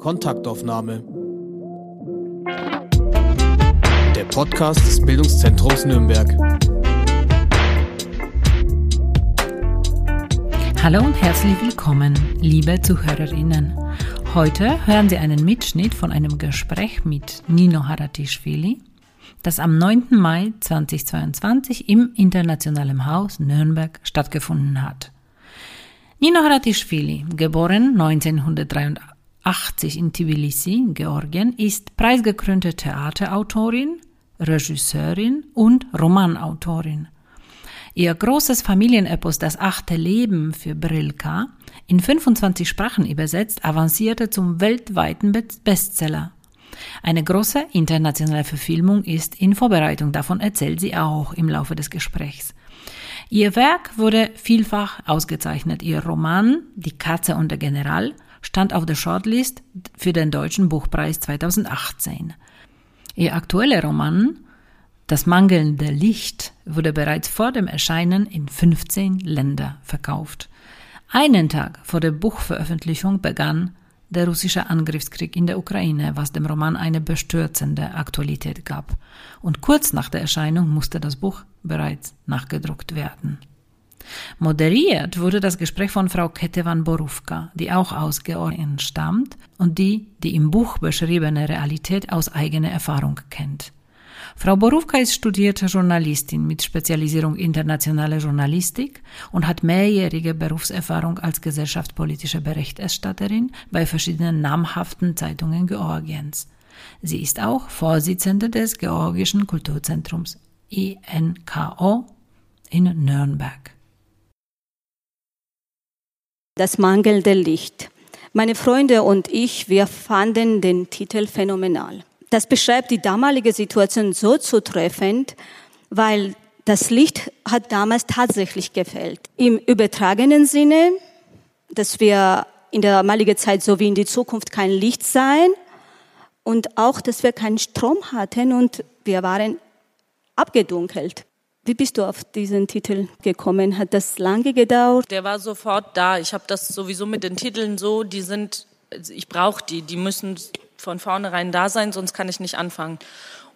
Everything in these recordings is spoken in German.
Kontaktaufnahme. Der Podcast des Bildungszentrums Nürnberg. Hallo und herzlich willkommen, liebe Zuhörerinnen. Heute hören Sie einen Mitschnitt von einem Gespräch mit Nino Haratischvili, das am 9. Mai 2022 im Internationalen Haus Nürnberg stattgefunden hat. Nino Haratischvili, geboren 1983 in Tbilisi, Georgien, ist preisgekrönte Theaterautorin, Regisseurin und Romanautorin. Ihr großes Familienepos Das achte Leben für Brilka, in 25 Sprachen übersetzt, avancierte zum weltweiten Bestseller. Eine große internationale Verfilmung ist in Vorbereitung, davon erzählt sie auch im Laufe des Gesprächs. Ihr Werk wurde vielfach ausgezeichnet. Ihr Roman Die Katze und der General stand auf der Shortlist für den Deutschen Buchpreis 2018. Ihr aktueller Roman Das mangelnde Licht wurde bereits vor dem Erscheinen in 15 Länder verkauft. Einen Tag vor der Buchveröffentlichung begann der russische Angriffskrieg in der Ukraine, was dem Roman eine bestürzende Aktualität gab. Und kurz nach der Erscheinung musste das Buch bereits nachgedruckt werden. Moderiert wurde das Gespräch von Frau Ketevan Borufka, die auch aus Georgien stammt und die die im Buch beschriebene Realität aus eigener Erfahrung kennt. Frau Borówka ist studierte Journalistin mit Spezialisierung internationale Journalistik und hat mehrjährige Berufserfahrung als gesellschaftspolitische Berichterstatterin bei verschiedenen namhaften Zeitungen Georgiens. Sie ist auch Vorsitzende des Georgischen Kulturzentrums INKO in Nürnberg. Das mangelnde Licht. Meine Freunde und ich, wir fanden den Titel phänomenal. Das beschreibt die damalige Situation so zutreffend, weil das Licht hat damals tatsächlich gefällt. Im übertragenen Sinne, dass wir in der damaligen Zeit so wie in die Zukunft kein Licht sein und auch, dass wir keinen Strom hatten und wir waren abgedunkelt. Wie bist du auf diesen Titel gekommen? Hat das lange gedauert? Der war sofort da. Ich habe das sowieso mit den Titeln so, die sind, ich brauche die, die müssen von vornherein da sein, sonst kann ich nicht anfangen.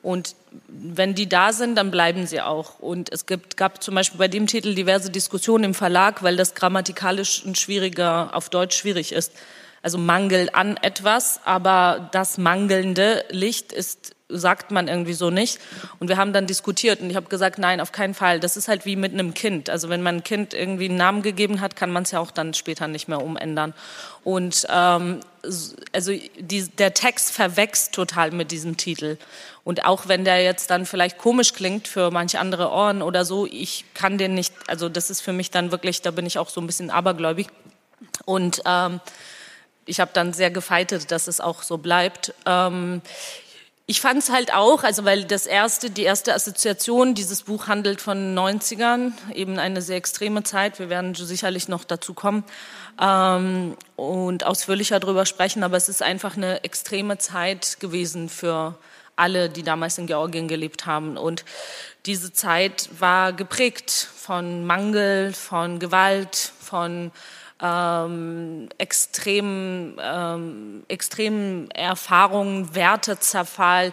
Und wenn die da sind, dann bleiben sie auch. Und es gibt, gab zum Beispiel bei dem Titel diverse Diskussionen im Verlag, weil das grammatikalisch ein schwieriger, auf Deutsch schwierig ist. Also Mangel an etwas, aber das mangelnde Licht ist sagt man irgendwie so nicht. Und wir haben dann diskutiert und ich habe gesagt, nein, auf keinen Fall. Das ist halt wie mit einem Kind. Also wenn man ein Kind irgendwie einen Namen gegeben hat, kann man es ja auch dann später nicht mehr umändern. Und ähm, also die, der Text verwächst total mit diesem Titel. Und auch wenn der jetzt dann vielleicht komisch klingt für manche andere Ohren oder so, ich kann den nicht, also das ist für mich dann wirklich, da bin ich auch so ein bisschen abergläubig. Und ähm, ich habe dann sehr gefeitet, dass es auch so bleibt. Ähm, ich fand es halt auch, also weil das erste, die erste Assoziation, dieses Buch handelt von 90ern, eben eine sehr extreme Zeit. Wir werden sicherlich noch dazu kommen ähm, und ausführlicher darüber sprechen, aber es ist einfach eine extreme Zeit gewesen für alle, die damals in Georgien gelebt haben. Und diese Zeit war geprägt von Mangel, von Gewalt, von ähm, extremen, ähm, extremen Erfahrungen, Wertezerfall,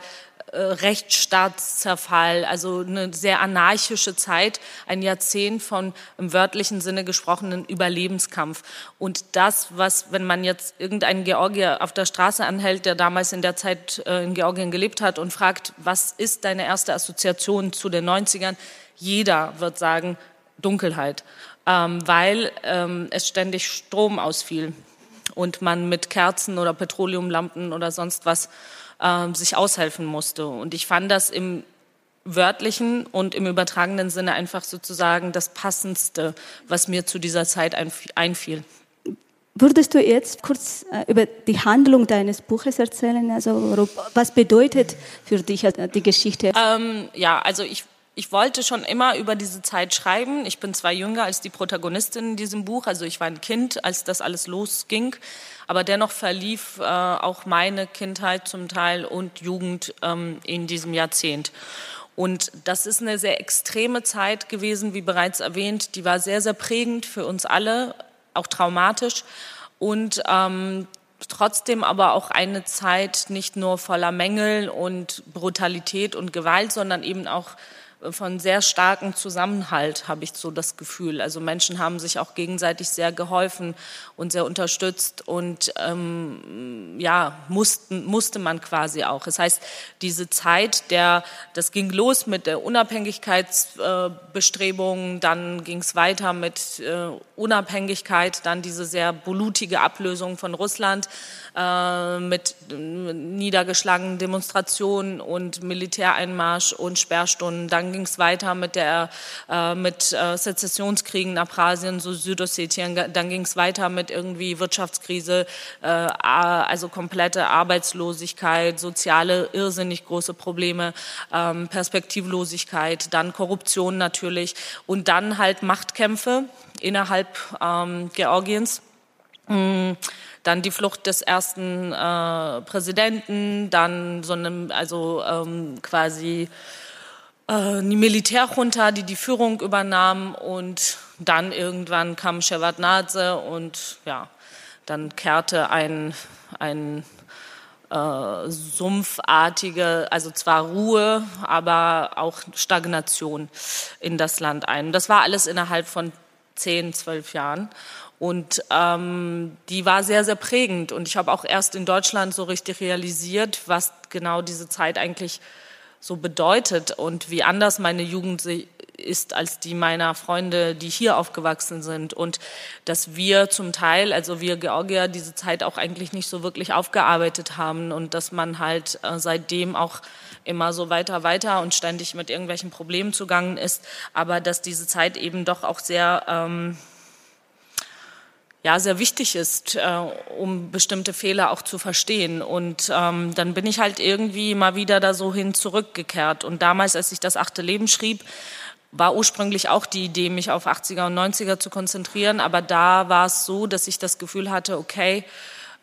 äh, Rechtsstaatszerfall, also eine sehr anarchische Zeit, ein Jahrzehnt von im wörtlichen Sinne gesprochenen Überlebenskampf. Und das, was, wenn man jetzt irgendeinen Georgier auf der Straße anhält, der damals in der Zeit äh, in Georgien gelebt hat und fragt, was ist deine erste Assoziation zu den 90ern? Jeder wird sagen, Dunkelheit ähm, weil ähm, es ständig Strom ausfiel und man mit Kerzen oder Petroleumlampen oder sonst was äh, sich aushelfen musste. Und ich fand das im wörtlichen und im übertragenen Sinne einfach sozusagen das Passendste, was mir zu dieser Zeit einfiel. Würdest du jetzt kurz äh, über die Handlung deines Buches erzählen? Also was bedeutet für dich äh, die Geschichte? Ähm, ja, also ich ich wollte schon immer über diese Zeit schreiben. Ich bin zwar jünger als die Protagonistin in diesem Buch, also ich war ein Kind, als das alles losging, aber dennoch verlief äh, auch meine Kindheit zum Teil und Jugend ähm, in diesem Jahrzehnt. Und das ist eine sehr extreme Zeit gewesen, wie bereits erwähnt. Die war sehr, sehr prägend für uns alle, auch traumatisch. Und ähm, trotzdem aber auch eine Zeit nicht nur voller Mängel und Brutalität und Gewalt, sondern eben auch von sehr starkem Zusammenhalt, habe ich so das Gefühl. Also Menschen haben sich auch gegenseitig sehr geholfen und sehr unterstützt und ähm, ja, mussten, musste man quasi auch. Das heißt, diese Zeit, der, das ging los mit der Unabhängigkeitsbestrebung, äh, dann ging es weiter mit äh, Unabhängigkeit, dann diese sehr blutige Ablösung von Russland äh, mit niedergeschlagenen Demonstrationen und Militäreinmarsch und Sperrstunden. Dann ging es weiter mit der äh, mit äh, Sezessionskriegen in Abkhazien, so Südossetien. Dann ging es weiter mit irgendwie Wirtschaftskrise, äh, also komplette Arbeitslosigkeit, soziale irrsinnig große Probleme, ähm, Perspektivlosigkeit, dann Korruption natürlich und dann halt Machtkämpfe innerhalb ähm, Georgiens. Mm dann die Flucht des ersten äh, Präsidenten, dann so einem, also ähm, quasi äh, die Militärjunta, die die Führung übernahm und dann irgendwann kam Shevardnadze und ja, dann kehrte ein, ein äh, sumpfartige, also zwar Ruhe, aber auch Stagnation in das Land ein. Das war alles innerhalb von zehn, zwölf Jahren. Und ähm, die war sehr, sehr prägend. Und ich habe auch erst in Deutschland so richtig realisiert, was genau diese Zeit eigentlich so bedeutet und wie anders meine Jugend ist als die meiner Freunde, die hier aufgewachsen sind. Und dass wir zum Teil, also wir Georgier, diese Zeit auch eigentlich nicht so wirklich aufgearbeitet haben und dass man halt äh, seitdem auch immer so weiter, weiter und ständig mit irgendwelchen Problemen zugangen ist, aber dass diese Zeit eben doch auch sehr ähm, ja sehr wichtig ist, äh, um bestimmte Fehler auch zu verstehen. Und ähm, dann bin ich halt irgendwie mal wieder da so hin zurückgekehrt. Und damals, als ich das achte Leben schrieb, war ursprünglich auch die Idee, mich auf 80er und 90er zu konzentrieren. Aber da war es so, dass ich das Gefühl hatte, okay,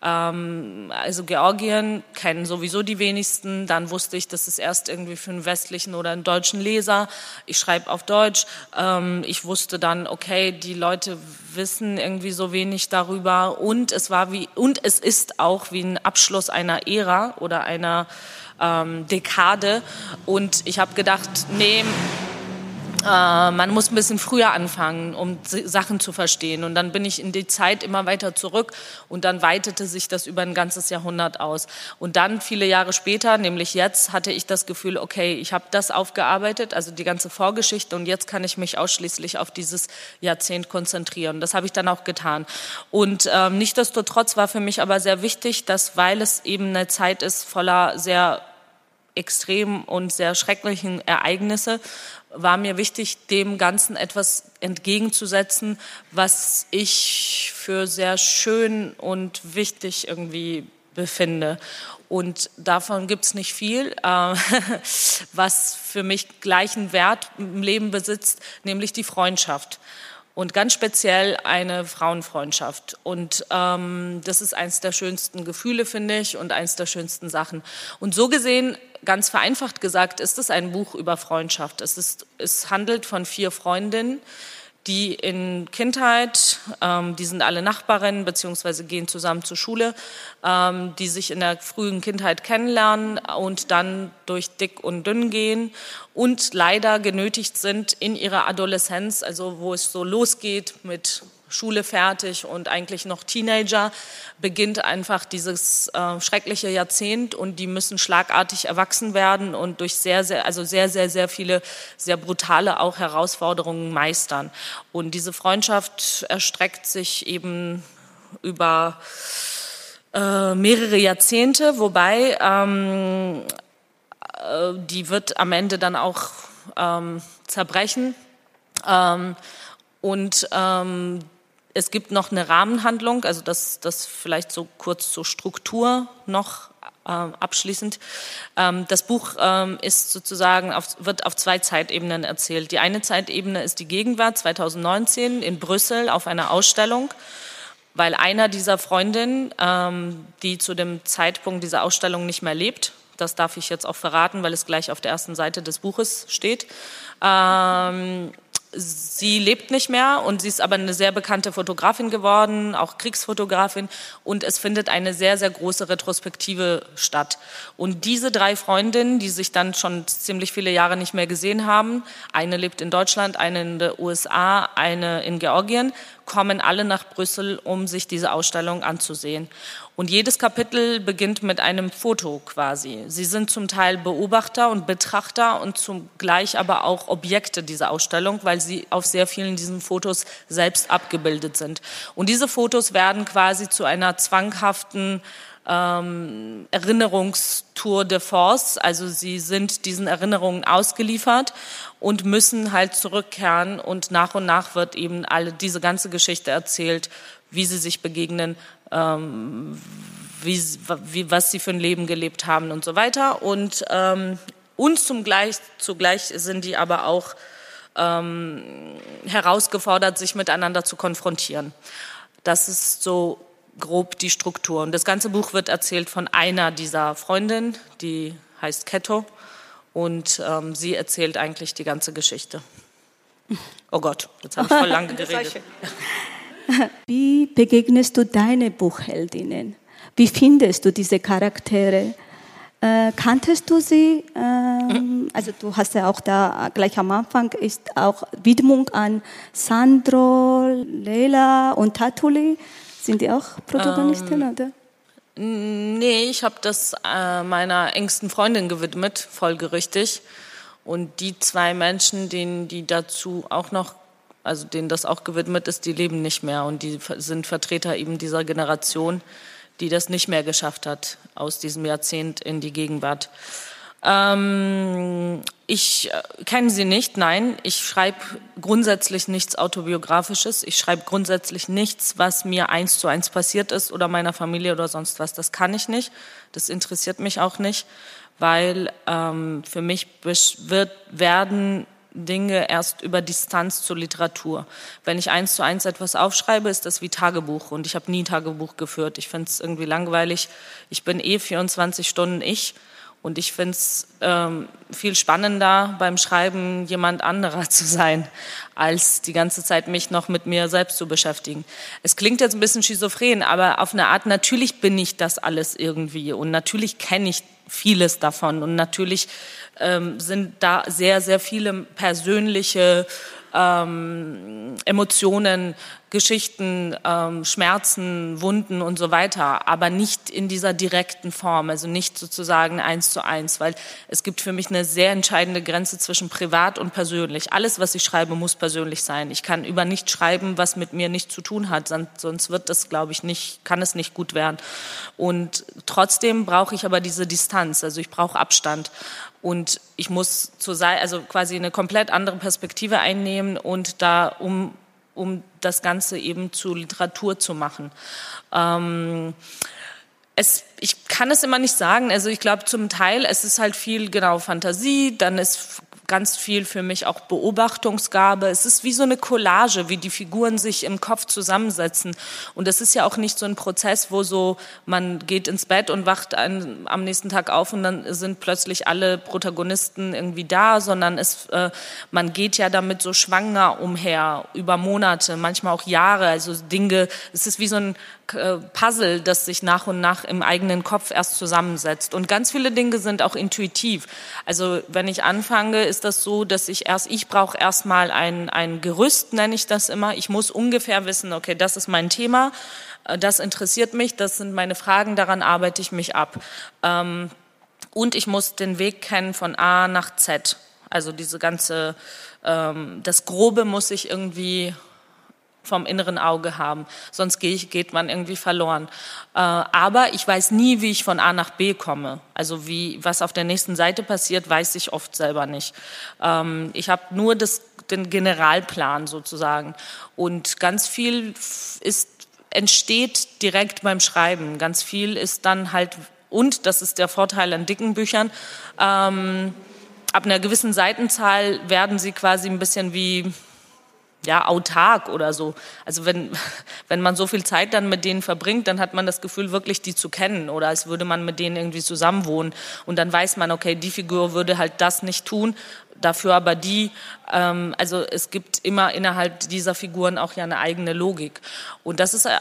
ähm, also Georgien kennen sowieso die wenigsten. Dann wusste ich, das ist erst irgendwie für einen westlichen oder einen deutschen Leser. Ich schreibe auf Deutsch. Ähm, ich wusste dann, okay, die Leute wissen irgendwie so wenig darüber. Und es war wie und es ist auch wie ein Abschluss einer Ära oder einer ähm, Dekade. Und ich habe gedacht, nee man muss ein bisschen früher anfangen, um Sachen zu verstehen. Und dann bin ich in die Zeit immer weiter zurück und dann weitete sich das über ein ganzes Jahrhundert aus. Und dann viele Jahre später, nämlich jetzt, hatte ich das Gefühl, okay, ich habe das aufgearbeitet, also die ganze Vorgeschichte und jetzt kann ich mich ausschließlich auf dieses Jahrzehnt konzentrieren. Das habe ich dann auch getan. Und ähm, nichtdestotrotz war für mich aber sehr wichtig, dass, weil es eben eine Zeit ist voller sehr extremen und sehr schrecklichen Ereignisse, war mir wichtig, dem Ganzen etwas entgegenzusetzen, was ich für sehr schön und wichtig irgendwie befinde. Und davon gibt es nicht viel, äh, was für mich gleichen Wert im Leben besitzt, nämlich die Freundschaft. Und ganz speziell eine Frauenfreundschaft. Und ähm, das ist eins der schönsten Gefühle, finde ich, und eins der schönsten Sachen. Und so gesehen ganz vereinfacht gesagt, ist es ein Buch über Freundschaft. Es, ist, es handelt von vier Freundinnen, die in Kindheit, ähm, die sind alle Nachbarinnen beziehungsweise gehen zusammen zur Schule, ähm, die sich in der frühen Kindheit kennenlernen und dann durch dick und dünn gehen und leider genötigt sind in ihrer Adoleszenz, also wo es so losgeht mit Schule fertig und eigentlich noch Teenager, beginnt einfach dieses äh, schreckliche Jahrzehnt und die müssen schlagartig erwachsen werden und durch sehr, sehr, also sehr, sehr, sehr viele, sehr brutale auch Herausforderungen meistern. Und diese Freundschaft erstreckt sich eben über äh, mehrere Jahrzehnte, wobei ähm, äh, die wird am Ende dann auch ähm, zerbrechen. Ähm, und ähm, es gibt noch eine Rahmenhandlung, also das, das vielleicht so kurz zur Struktur noch äh, abschließend. Ähm, das Buch ähm, ist sozusagen auf, wird auf zwei Zeitebenen erzählt. Die eine Zeitebene ist die Gegenwart 2019 in Brüssel auf einer Ausstellung, weil einer dieser Freundinnen, ähm, die zu dem Zeitpunkt dieser Ausstellung nicht mehr lebt, das darf ich jetzt auch verraten, weil es gleich auf der ersten Seite des Buches steht, ähm, sie lebt nicht mehr und sie ist aber eine sehr bekannte Fotografin geworden, auch Kriegsfotografin und es findet eine sehr, sehr große Retrospektive statt. Und diese drei Freundinnen, die sich dann schon ziemlich viele Jahre nicht mehr gesehen haben, eine lebt in Deutschland, eine in den USA, eine in Georgien, kommen alle nach Brüssel, um sich diese Ausstellung anzusehen. Und jedes Kapitel beginnt mit einem Foto quasi. Sie sind zum Teil Beobachter und Betrachter und zugleich aber auch Objekte dieser Ausstellung, weil sie auf sehr vielen diesen Fotos selbst abgebildet sind. Und diese Fotos werden quasi zu einer zwanghaften ähm, Erinnerungstour de force. Also sie sind diesen Erinnerungen ausgeliefert und müssen halt zurückkehren und nach und nach wird eben alle diese ganze Geschichte erzählt, wie sie sich begegnen, ähm, wie, wie, was sie für ein Leben gelebt haben und so weiter. Und, ähm, und zum Gleich, zugleich sind die aber auch ähm, herausgefordert, sich miteinander zu konfrontieren. Das ist so grob die Struktur. Und das ganze Buch wird erzählt von einer dieser Freundinnen, die heißt Keto. Und ähm, sie erzählt eigentlich die ganze Geschichte. Oh Gott, jetzt habe ich voll lange geredet. Wie begegnest du deine Buchheldinnen? Wie findest du diese Charaktere? Äh, kanntest du sie? Ähm, also du hast ja auch da gleich am Anfang ist auch Widmung an Sandro, Leila und Tatuli. Sind die auch Protagonistin ähm, oder? Nee, ich habe das äh, meiner engsten Freundin gewidmet, folgerichtig. Und die zwei Menschen, denen die dazu auch noch also denen das auch gewidmet ist, die leben nicht mehr und die sind Vertreter eben dieser Generation, die das nicht mehr geschafft hat aus diesem Jahrzehnt in die Gegenwart. Ähm, ich äh, kenne sie nicht, nein. Ich schreibe grundsätzlich nichts Autobiografisches. Ich schreibe grundsätzlich nichts, was mir eins zu eins passiert ist oder meiner Familie oder sonst was. Das kann ich nicht. Das interessiert mich auch nicht, weil ähm, für mich wird, werden Dinge erst über Distanz zur Literatur. Wenn ich eins zu eins etwas aufschreibe, ist das wie Tagebuch und ich habe nie Tagebuch geführt. Ich finde es irgendwie langweilig. Ich bin eh 24 Stunden ich und ich finde es ähm, viel spannender beim Schreiben jemand anderer zu sein, als die ganze Zeit mich noch mit mir selbst zu beschäftigen. Es klingt jetzt ein bisschen schizophren, aber auf eine Art natürlich bin ich das alles irgendwie und natürlich kenne ich vieles davon und natürlich ähm, sind da sehr, sehr viele persönliche ähm, Emotionen, Geschichten, ähm, Schmerzen, Wunden und so weiter, aber nicht in dieser direkten Form, also nicht sozusagen eins zu eins, weil es gibt für mich eine sehr entscheidende Grenze zwischen privat und persönlich. Alles, was ich schreibe, muss persönlich sein. Ich kann über nichts schreiben, was mit mir nichts zu tun hat, sonst wird das, glaube ich, nicht, kann es nicht gut werden. Und trotzdem brauche ich aber diese Distanz, also ich brauche Abstand. Und ich muss zur Seite, also quasi eine komplett andere Perspektive einnehmen und da um, um das Ganze eben zu Literatur zu machen. Ähm, es, ich kann es immer nicht sagen. Also ich glaube zum Teil, es ist halt viel genau Fantasie, dann ist ganz viel für mich auch Beobachtungsgabe. Es ist wie so eine Collage, wie die Figuren sich im Kopf zusammensetzen. Und es ist ja auch nicht so ein Prozess, wo so man geht ins Bett und wacht ein, am nächsten Tag auf und dann sind plötzlich alle Protagonisten irgendwie da, sondern es, äh, man geht ja damit so schwanger umher über Monate, manchmal auch Jahre. Also Dinge, es ist wie so ein äh, Puzzle, das sich nach und nach im eigenen Kopf erst zusammensetzt. Und ganz viele Dinge sind auch intuitiv. Also wenn ich anfange, ist das so, dass ich erst, ich brauche erstmal ein, ein Gerüst, nenne ich das immer. Ich muss ungefähr wissen, okay, das ist mein Thema, äh, das interessiert mich, das sind meine Fragen, daran arbeite ich mich ab. Ähm, und ich muss den Weg kennen von A nach Z. Also diese ganze, ähm, das Grobe muss ich irgendwie vom inneren Auge haben. Sonst geht man irgendwie verloren. Äh, aber ich weiß nie, wie ich von A nach B komme. Also wie, was auf der nächsten Seite passiert, weiß ich oft selber nicht. Ähm, ich habe nur das, den Generalplan sozusagen. Und ganz viel ist, entsteht direkt beim Schreiben. Ganz viel ist dann halt, und das ist der Vorteil an dicken Büchern, ähm, ab einer gewissen Seitenzahl werden sie quasi ein bisschen wie ja, autark oder so. Also wenn, wenn man so viel Zeit dann mit denen verbringt, dann hat man das Gefühl, wirklich die zu kennen oder als würde man mit denen irgendwie zusammenwohnen. Und dann weiß man, okay, die Figur würde halt das nicht tun, dafür aber die, ähm, also es gibt immer innerhalb dieser Figuren auch ja eine eigene Logik. Und das ist äh,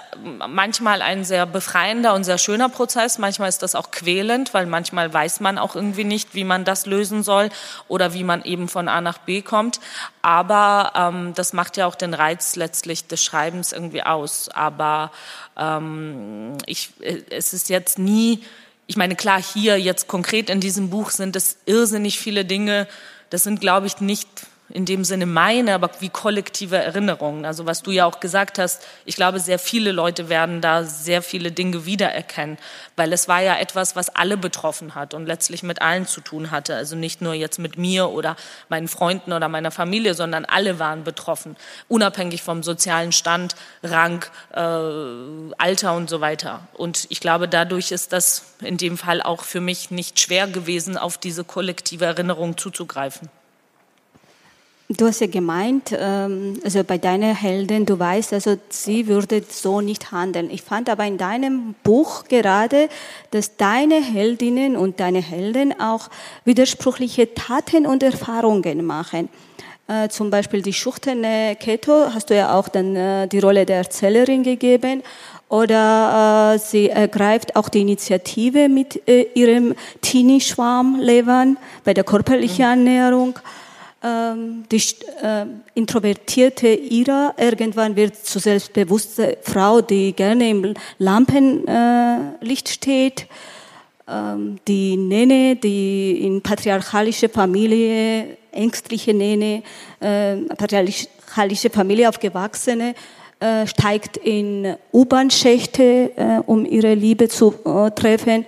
manchmal ein sehr befreiender und sehr schöner Prozess, manchmal ist das auch quälend, weil manchmal weiß man auch irgendwie nicht, wie man das lösen soll oder wie man eben von A nach B kommt. Aber ähm, das macht ja auch den Reiz letztlich des Schreibens irgendwie aus. Aber ähm, ich, äh, es ist jetzt nie ich meine, klar, hier jetzt konkret in diesem Buch sind es irrsinnig viele Dinge. Das sind, glaube ich, nicht in dem Sinne meine, aber wie kollektive Erinnerungen. Also was du ja auch gesagt hast, ich glaube, sehr viele Leute werden da sehr viele Dinge wiedererkennen, weil es war ja etwas, was alle betroffen hat und letztlich mit allen zu tun hatte. Also nicht nur jetzt mit mir oder meinen Freunden oder meiner Familie, sondern alle waren betroffen, unabhängig vom sozialen Stand, Rang, äh, Alter und so weiter. Und ich glaube, dadurch ist das in dem Fall auch für mich nicht schwer gewesen, auf diese kollektive Erinnerung zuzugreifen. Du hast ja gemeint, ähm, also bei deiner Heldin, du weißt, also sie würde so nicht handeln. Ich fand aber in deinem Buch gerade, dass deine Heldinnen und deine Helden auch widersprüchliche Taten und Erfahrungen machen. Äh, zum Beispiel die schüchterne Keto hast du ja auch dann äh, die Rolle der Erzählerin gegeben. Oder äh, sie ergreift auch die Initiative mit äh, ihrem Teenie-Schwarm Levern bei der körperlichen mhm. Ernährung ähm, die äh, introvertierte Ira irgendwann wird zur selbstbewussten Frau, die gerne im Lampenlicht äh, steht. Ähm, die Nene, die in patriarchalische Familie, ängstliche Nene, äh, patriarchalische Familie aufgewachsene, äh, steigt in U-Bahn-Schächte, äh, um ihre Liebe zu äh, treffen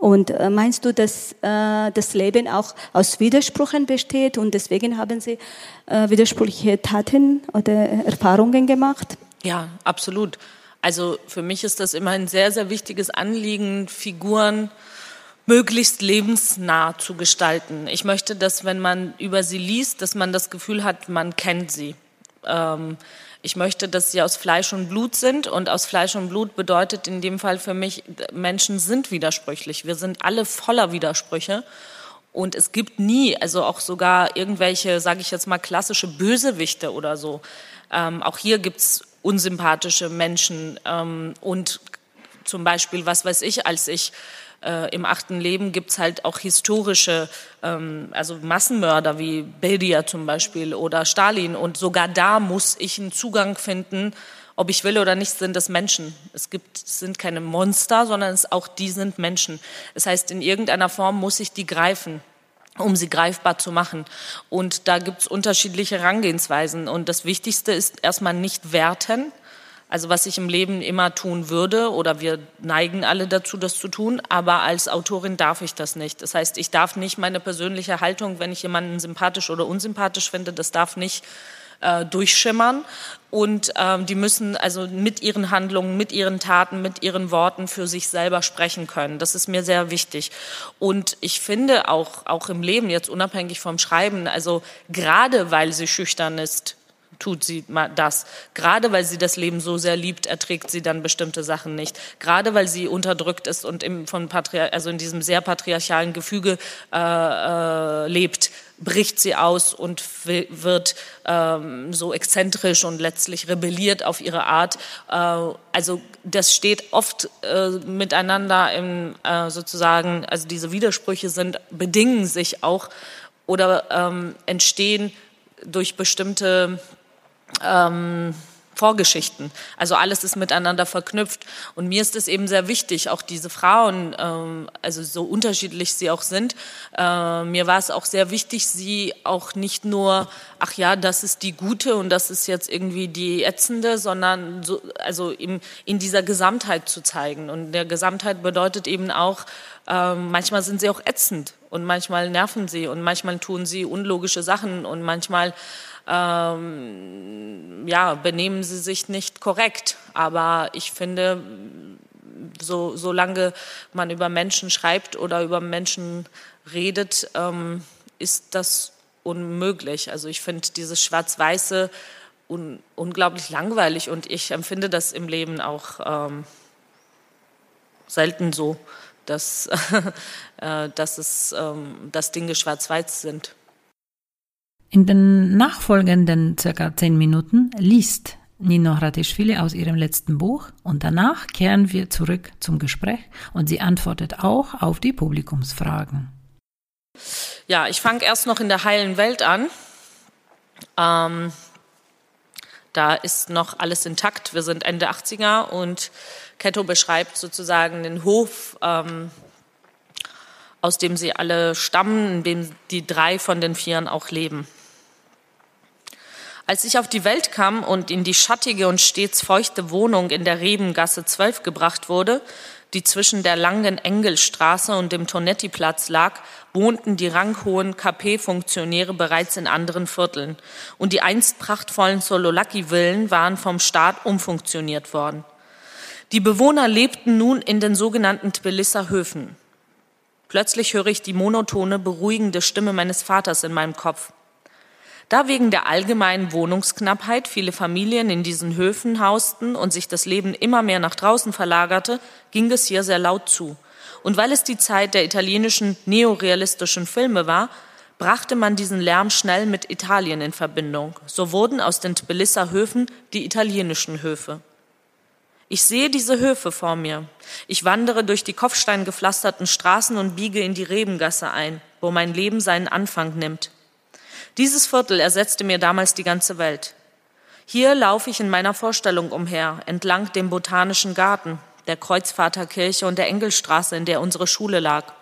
und äh, meinst du, dass äh, das Leben auch aus Widersprüchen besteht und deswegen haben Sie äh, widersprüchliche Taten oder Erfahrungen gemacht? Ja, absolut. Also für mich ist das immer ein sehr, sehr wichtiges Anliegen, Figuren möglichst lebensnah zu gestalten. Ich möchte, dass wenn man über sie liest, dass man das Gefühl hat, man kennt sie. Ähm, ich möchte, dass sie aus Fleisch und Blut sind und aus Fleisch und Blut bedeutet in dem Fall für mich, Menschen sind widersprüchlich. Wir sind alle voller Widersprüche. Und es gibt nie, also auch sogar irgendwelche, sage ich jetzt mal, klassische Bösewichte oder so. Ähm, auch hier gibt's unsympathische Menschen. Ähm, und zum Beispiel, was weiß ich, als ich äh, im achten Leben gibt's halt auch historische, ähm, also Massenmörder wie Bedia zum Beispiel oder Stalin. Und sogar da muss ich einen Zugang finden, ob ich will oder nicht, sind das Menschen. Es gibt, es sind keine Monster, sondern es, auch die sind Menschen. Das heißt, in irgendeiner Form muss ich die greifen um sie greifbar zu machen. Und da gibt's unterschiedliche Herangehensweisen. Und das Wichtigste ist erstmal nicht werten, also was ich im Leben immer tun würde, oder wir neigen alle dazu, das zu tun, aber als Autorin darf ich das nicht. Das heißt, ich darf nicht meine persönliche Haltung, wenn ich jemanden sympathisch oder unsympathisch finde, das darf nicht äh, durchschimmern. Und ähm, die müssen also mit ihren Handlungen, mit ihren Taten, mit ihren Worten für sich selber sprechen können. Das ist mir sehr wichtig. Und ich finde auch, auch im Leben, jetzt unabhängig vom Schreiben, also gerade weil sie schüchtern ist, tut sie das. Gerade weil sie das Leben so sehr liebt, erträgt sie dann bestimmte Sachen nicht. Gerade weil sie unterdrückt ist und im, von Patriar also in diesem sehr patriarchalen Gefüge äh, äh, lebt, bricht sie aus und wird ähm, so exzentrisch und letztlich rebelliert auf ihre Art. Äh, also das steht oft äh, miteinander im äh, sozusagen, also diese Widersprüche sind bedingen sich auch oder ähm, entstehen durch bestimmte ähm, Vorgeschichten. Also alles ist miteinander verknüpft. Und mir ist es eben sehr wichtig, auch diese Frauen, ähm, also so unterschiedlich sie auch sind, äh, mir war es auch sehr wichtig, sie auch nicht nur, ach ja, das ist die gute und das ist jetzt irgendwie die ätzende, sondern so, also in, in dieser Gesamtheit zu zeigen. Und der Gesamtheit bedeutet eben auch, äh, manchmal sind sie auch ätzend und manchmal nerven sie und manchmal tun sie unlogische Sachen und manchmal ähm, ja, benehmen sie sich nicht korrekt. Aber ich finde, so, solange man über Menschen schreibt oder über Menschen redet, ähm, ist das unmöglich. Also ich finde dieses Schwarz-Weiße un unglaublich langweilig und ich empfinde das im Leben auch ähm, selten so, dass, äh, dass, es, ähm, dass Dinge schwarz-weiß sind. In den nachfolgenden circa zehn Minuten liest Nino Hratischvili aus ihrem letzten Buch und danach kehren wir zurück zum Gespräch und sie antwortet auch auf die Publikumsfragen. Ja, ich fange erst noch in der heilen Welt an. Ähm, da ist noch alles intakt. Wir sind Ende 80er und Ketto beschreibt sozusagen den Hof, ähm, aus dem sie alle stammen, in dem die drei von den Vieren auch leben. Als ich auf die Welt kam und in die schattige und stets feuchte Wohnung in der Rebengasse 12 gebracht wurde, die zwischen der langen Engelstraße und dem Tonetti-Platz lag, wohnten die ranghohen KP-Funktionäre bereits in anderen Vierteln und die einst prachtvollen Sololaki-Villen waren vom Staat umfunktioniert worden. Die Bewohner lebten nun in den sogenannten Tbilisser Höfen. Plötzlich höre ich die monotone, beruhigende Stimme meines Vaters in meinem Kopf. Da wegen der allgemeinen Wohnungsknappheit viele Familien in diesen Höfen hausten und sich das Leben immer mehr nach draußen verlagerte, ging es hier sehr laut zu. Und weil es die Zeit der italienischen neorealistischen Filme war, brachte man diesen Lärm schnell mit Italien in Verbindung. So wurden aus den Tbilisser Höfen die italienischen Höfe. Ich sehe diese Höfe vor mir. Ich wandere durch die kopfsteingepflasterten Straßen und biege in die Rebengasse ein, wo mein Leben seinen Anfang nimmt. Dieses Viertel ersetzte mir damals die ganze Welt. Hier laufe ich in meiner Vorstellung umher, entlang dem Botanischen Garten, der Kreuzvaterkirche und der Engelstraße, in der unsere Schule lag.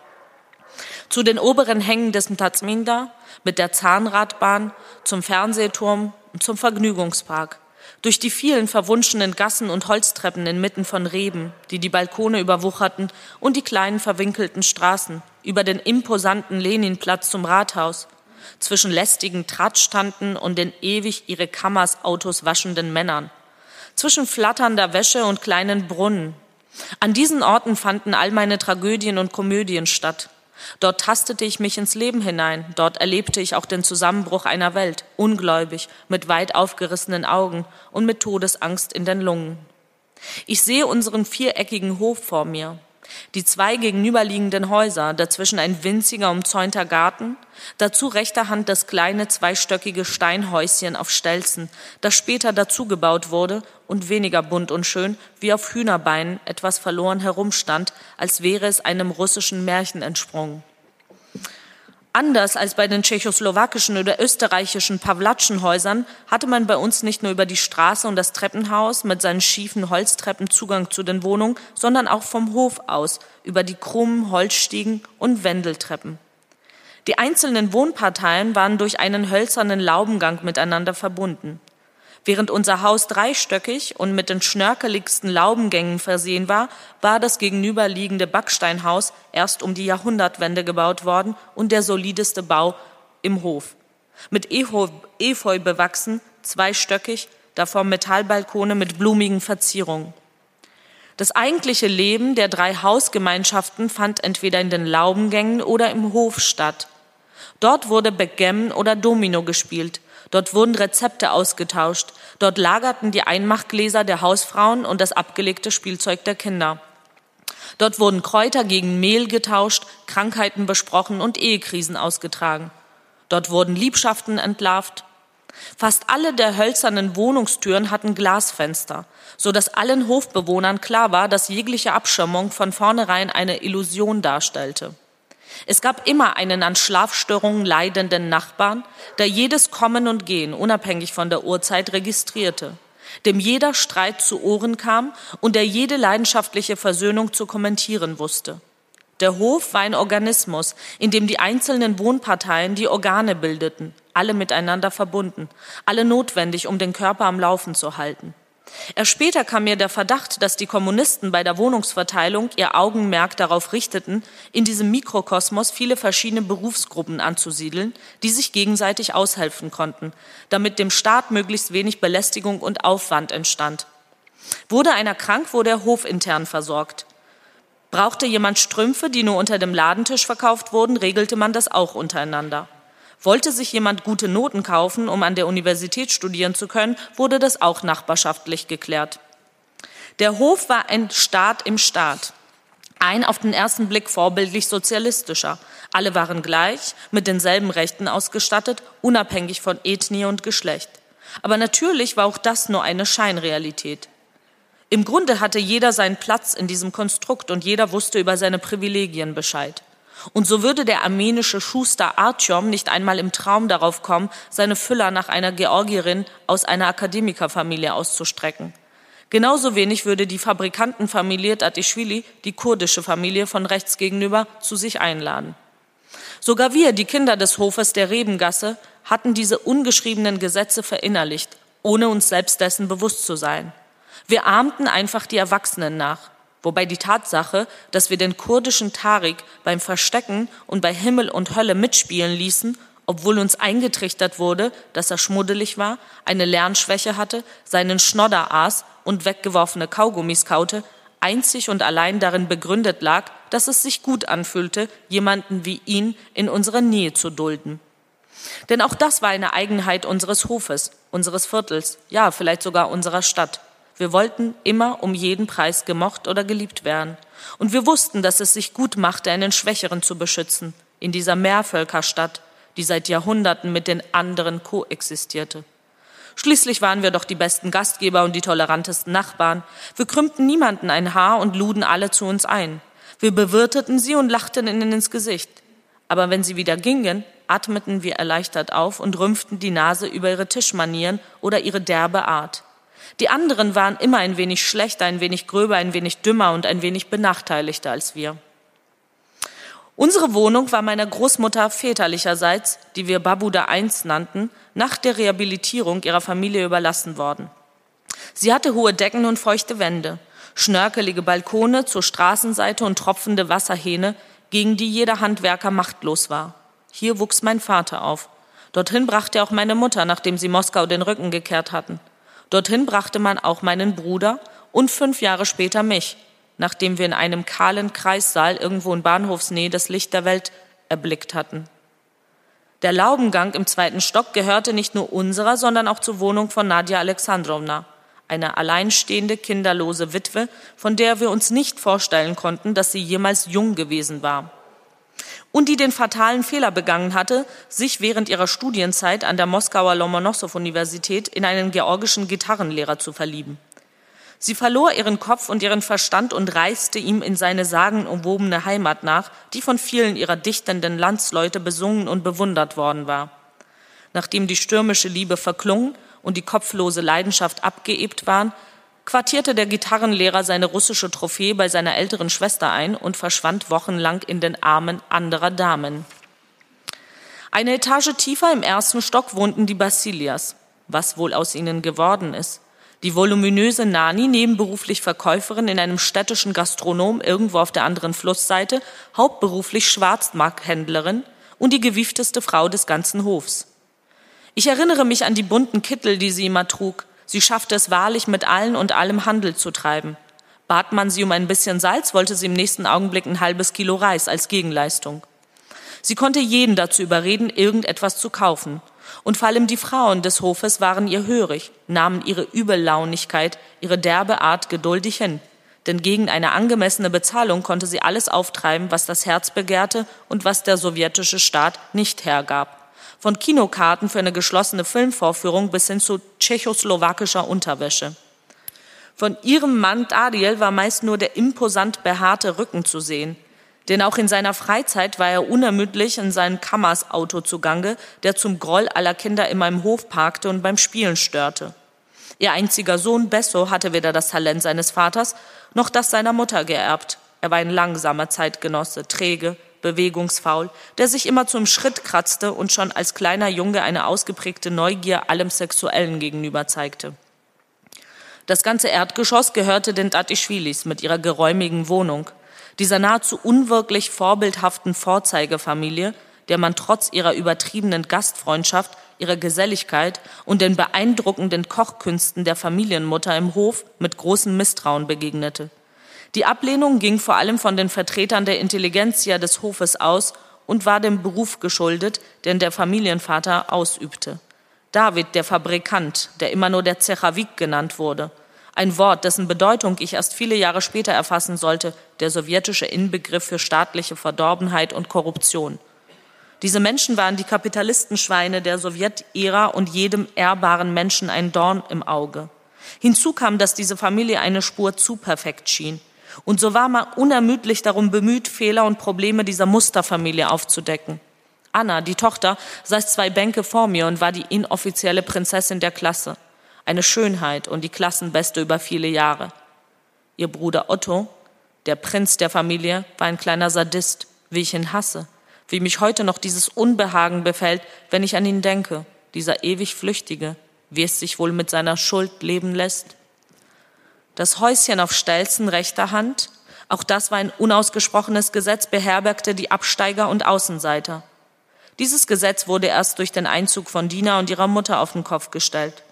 Zu den oberen Hängen des Mtazminda, mit der Zahnradbahn, zum Fernsehturm und zum Vergnügungspark. Durch die vielen verwunschenen Gassen und Holztreppen inmitten von Reben, die die Balkone überwucherten, und die kleinen verwinkelten Straßen, über den imposanten Leninplatz zum Rathaus, zwischen lästigen Tratstanden und den ewig ihre Kammers Autos waschenden Männern, zwischen flatternder Wäsche und kleinen Brunnen. An diesen Orten fanden all meine Tragödien und Komödien statt. Dort tastete ich mich ins Leben hinein, dort erlebte ich auch den Zusammenbruch einer Welt, ungläubig, mit weit aufgerissenen Augen und mit Todesangst in den Lungen. Ich sehe unseren viereckigen Hof vor mir, die zwei gegenüberliegenden Häuser, dazwischen ein winziger umzäunter Garten, dazu rechter Hand das kleine zweistöckige Steinhäuschen auf Stelzen, das später dazugebaut wurde und weniger bunt und schön, wie auf Hühnerbeinen etwas verloren herumstand, als wäre es einem russischen Märchen entsprungen. Anders als bei den tschechoslowakischen oder österreichischen Pawlatschenhäusern hatte man bei uns nicht nur über die Straße und das Treppenhaus mit seinen schiefen Holztreppen Zugang zu den Wohnungen, sondern auch vom Hof aus über die krummen Holzstiegen und Wendeltreppen. Die einzelnen Wohnparteien waren durch einen hölzernen Laubengang miteinander verbunden. Während unser Haus dreistöckig und mit den schnörkeligsten Laubengängen versehen war, war das gegenüberliegende Backsteinhaus erst um die Jahrhundertwende gebaut worden und der solideste Bau im Hof. Mit Efeu bewachsen, zweistöckig, davor Metallbalkone mit blumigen Verzierungen. Das eigentliche Leben der drei Hausgemeinschaften fand entweder in den Laubengängen oder im Hof statt. Dort wurde Backgammon oder Domino gespielt, Dort wurden Rezepte ausgetauscht. Dort lagerten die Einmachgläser der Hausfrauen und das abgelegte Spielzeug der Kinder. Dort wurden Kräuter gegen Mehl getauscht, Krankheiten besprochen und Ehekrisen ausgetragen. Dort wurden Liebschaften entlarvt. Fast alle der hölzernen Wohnungstüren hatten Glasfenster, so dass allen Hofbewohnern klar war, dass jegliche Abschirmung von vornherein eine Illusion darstellte. Es gab immer einen an Schlafstörungen leidenden Nachbarn, der jedes Kommen und Gehen unabhängig von der Uhrzeit registrierte, dem jeder Streit zu Ohren kam und der jede leidenschaftliche Versöhnung zu kommentieren wusste. Der Hof war ein Organismus, in dem die einzelnen Wohnparteien die Organe bildeten, alle miteinander verbunden, alle notwendig, um den Körper am Laufen zu halten. Erst später kam mir der Verdacht, dass die Kommunisten bei der Wohnungsverteilung ihr Augenmerk darauf richteten, in diesem Mikrokosmos viele verschiedene Berufsgruppen anzusiedeln, die sich gegenseitig aushelfen konnten, damit dem Staat möglichst wenig Belästigung und Aufwand entstand. Wurde einer krank, wurde er hofintern versorgt. Brauchte jemand Strümpfe, die nur unter dem Ladentisch verkauft wurden, regelte man das auch untereinander. Wollte sich jemand gute Noten kaufen, um an der Universität studieren zu können, wurde das auch nachbarschaftlich geklärt. Der Hof war ein Staat im Staat. Ein auf den ersten Blick vorbildlich sozialistischer. Alle waren gleich, mit denselben Rechten ausgestattet, unabhängig von Ethnie und Geschlecht. Aber natürlich war auch das nur eine Scheinrealität. Im Grunde hatte jeder seinen Platz in diesem Konstrukt und jeder wusste über seine Privilegien Bescheid. Und so würde der armenische Schuster Artyom nicht einmal im Traum darauf kommen, seine Füller nach einer Georgierin aus einer Akademikerfamilie auszustrecken. Genauso wenig würde die Fabrikantenfamilie Datischwili die kurdische Familie von rechts gegenüber zu sich einladen. Sogar wir, die Kinder des Hofes der Rebengasse, hatten diese ungeschriebenen Gesetze verinnerlicht, ohne uns selbst dessen bewusst zu sein. Wir ahmten einfach die Erwachsenen nach, wobei die Tatsache, dass wir den kurdischen Tarik beim Verstecken und bei Himmel und Hölle mitspielen ließen, obwohl uns eingetrichtert wurde, dass er schmuddelig war, eine Lernschwäche hatte, seinen Schnodder aß und weggeworfene Kaugummis kaute, einzig und allein darin begründet lag, dass es sich gut anfühlte, jemanden wie ihn in unserer Nähe zu dulden. Denn auch das war eine Eigenheit unseres Hofes, unseres Viertels, ja, vielleicht sogar unserer Stadt. Wir wollten immer um jeden Preis gemocht oder geliebt werden. Und wir wussten, dass es sich gut machte, einen Schwächeren zu beschützen, in dieser Mehrvölkerstadt, die seit Jahrhunderten mit den anderen koexistierte. Schließlich waren wir doch die besten Gastgeber und die tolerantesten Nachbarn. Wir krümmten niemanden ein Haar und luden alle zu uns ein. Wir bewirteten sie und lachten ihnen ins Gesicht. Aber wenn sie wieder gingen, atmeten wir erleichtert auf und rümpften die Nase über ihre Tischmanieren oder ihre derbe Art. Die anderen waren immer ein wenig schlechter, ein wenig gröber, ein wenig dümmer und ein wenig benachteiligter als wir. Unsere Wohnung war meiner Großmutter väterlicherseits, die wir Babuda I nannten, nach der Rehabilitierung ihrer Familie überlassen worden. Sie hatte hohe Decken und feuchte Wände, schnörkelige Balkone zur Straßenseite und tropfende Wasserhähne, gegen die jeder Handwerker machtlos war. Hier wuchs mein Vater auf. Dorthin brachte auch meine Mutter, nachdem sie Moskau den Rücken gekehrt hatten. Dorthin brachte man auch meinen Bruder und fünf Jahre später mich, nachdem wir in einem kahlen Kreissaal irgendwo in Bahnhofsnähe das Licht der Welt erblickt hatten. Der Laubengang im zweiten Stock gehörte nicht nur unserer, sondern auch zur Wohnung von Nadja Alexandrowna, eine alleinstehende, kinderlose Witwe, von der wir uns nicht vorstellen konnten, dass sie jemals jung gewesen war. Und die den fatalen Fehler begangen hatte, sich während ihrer Studienzeit an der Moskauer Lomonossow-Universität in einen georgischen Gitarrenlehrer zu verlieben. Sie verlor ihren Kopf und ihren Verstand und reiste ihm in seine sagenumwobene Heimat nach, die von vielen ihrer dichtenden Landsleute besungen und bewundert worden war. Nachdem die stürmische Liebe verklungen und die kopflose Leidenschaft abgeebt waren, quartierte der Gitarrenlehrer seine russische Trophäe bei seiner älteren Schwester ein und verschwand wochenlang in den Armen anderer Damen. Eine Etage tiefer im ersten Stock wohnten die Basilias. Was wohl aus ihnen geworden ist? Die voluminöse Nani, nebenberuflich Verkäuferin in einem städtischen Gastronom irgendwo auf der anderen Flussseite, hauptberuflich Schwarzmarkthändlerin und die gewiefteste Frau des ganzen Hofs. Ich erinnere mich an die bunten Kittel, die sie immer trug. Sie schaffte es wahrlich, mit allen und allem Handel zu treiben. Bat man sie um ein bisschen Salz, wollte sie im nächsten Augenblick ein halbes Kilo Reis als Gegenleistung. Sie konnte jeden dazu überreden, irgendetwas zu kaufen. Und vor allem die Frauen des Hofes waren ihr hörig, nahmen ihre Übellaunigkeit, ihre derbe Art geduldig hin. Denn gegen eine angemessene Bezahlung konnte sie alles auftreiben, was das Herz begehrte und was der sowjetische Staat nicht hergab. Von Kinokarten für eine geschlossene Filmvorführung bis hin zu tschechoslowakischer Unterwäsche. Von ihrem Mann Dadiel war meist nur der imposant behaarte Rücken zu sehen. Denn auch in seiner Freizeit war er unermüdlich in seinem Kammers-Auto zugange, der zum Groll aller Kinder in meinem Hof parkte und beim Spielen störte. Ihr einziger Sohn Besso hatte weder das Talent seines Vaters noch das seiner Mutter geerbt. Er war ein langsamer Zeitgenosse, träge, bewegungsfaul, der sich immer zum Schritt kratzte und schon als kleiner Junge eine ausgeprägte Neugier allem Sexuellen gegenüber zeigte. Das ganze Erdgeschoss gehörte den Datischwilis mit ihrer geräumigen Wohnung dieser nahezu unwirklich vorbildhaften Vorzeigefamilie, der man trotz ihrer übertriebenen Gastfreundschaft, ihrer Geselligkeit und den beeindruckenden Kochkünsten der Familienmutter im Hof mit großem Misstrauen begegnete. Die Ablehnung ging vor allem von den Vertretern der Intelligenzia des Hofes aus und war dem Beruf geschuldet, den der Familienvater ausübte. David, der Fabrikant, der immer nur der Zechavik genannt wurde, ein Wort, dessen Bedeutung ich erst viele Jahre später erfassen sollte, der sowjetische Inbegriff für staatliche Verdorbenheit und Korruption. Diese Menschen waren die Kapitalistenschweine der Sowjetära und jedem ehrbaren Menschen ein Dorn im Auge. Hinzu kam, dass diese Familie eine Spur zu perfekt schien. Und so war man unermüdlich darum bemüht, Fehler und Probleme dieser Musterfamilie aufzudecken. Anna, die Tochter, saß zwei Bänke vor mir und war die inoffizielle Prinzessin der Klasse. Eine Schönheit und die Klassenbeste über viele Jahre. Ihr Bruder Otto, der Prinz der Familie, war ein kleiner Sadist, wie ich ihn hasse, wie mich heute noch dieses Unbehagen befällt, wenn ich an ihn denke, dieser ewig Flüchtige, wie es sich wohl mit seiner Schuld leben lässt. Das Häuschen auf Stelzen rechter Hand, auch das war ein unausgesprochenes Gesetz, beherbergte die Absteiger und Außenseiter. Dieses Gesetz wurde erst durch den Einzug von Dina und ihrer Mutter auf den Kopf gestellt.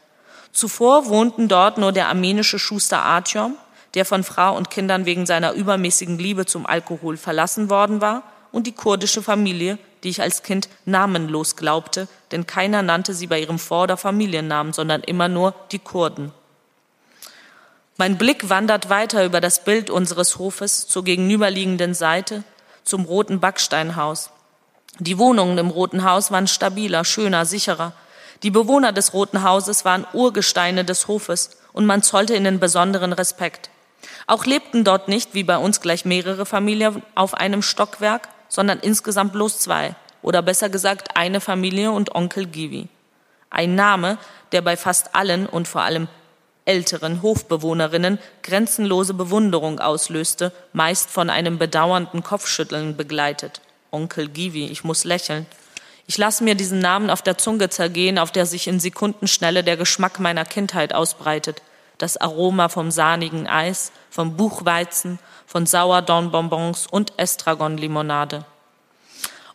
Zuvor wohnten dort nur der armenische Schuster Artyom, der von Frau und Kindern wegen seiner übermäßigen Liebe zum Alkohol verlassen worden war, und die kurdische Familie, die ich als Kind namenlos glaubte, denn keiner nannte sie bei ihrem Vor- oder Familiennamen, sondern immer nur die Kurden. Mein Blick wandert weiter über das Bild unseres Hofes zur gegenüberliegenden Seite, zum roten Backsteinhaus. Die Wohnungen im Roten Haus waren stabiler, schöner, sicherer. Die Bewohner des Roten Hauses waren Urgesteine des Hofes und man zollte ihnen besonderen Respekt. Auch lebten dort nicht, wie bei uns gleich mehrere Familien auf einem Stockwerk, sondern insgesamt bloß zwei, oder besser gesagt eine Familie und Onkel Givi. Ein Name, der bei fast allen und vor allem älteren Hofbewohnerinnen grenzenlose Bewunderung auslöste, meist von einem bedauernden Kopfschütteln begleitet. Onkel Givi, ich muss lächeln. Ich lasse mir diesen Namen auf der Zunge zergehen, auf der sich in Sekundenschnelle der Geschmack meiner Kindheit ausbreitet. Das Aroma vom sahnigen Eis, vom Buchweizen, von Sauerdornbonbons und Estragon-Limonade.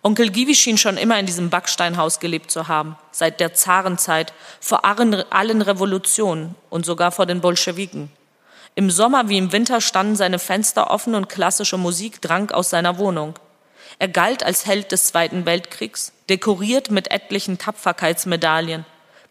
Onkel Givi schien schon immer in diesem Backsteinhaus gelebt zu haben, seit der Zarenzeit, vor allen Revolutionen und sogar vor den Bolschewiken. Im Sommer wie im Winter standen seine Fenster offen und klassische Musik drang aus seiner Wohnung. Er galt als Held des Zweiten Weltkriegs, dekoriert mit etlichen Tapferkeitsmedaillen.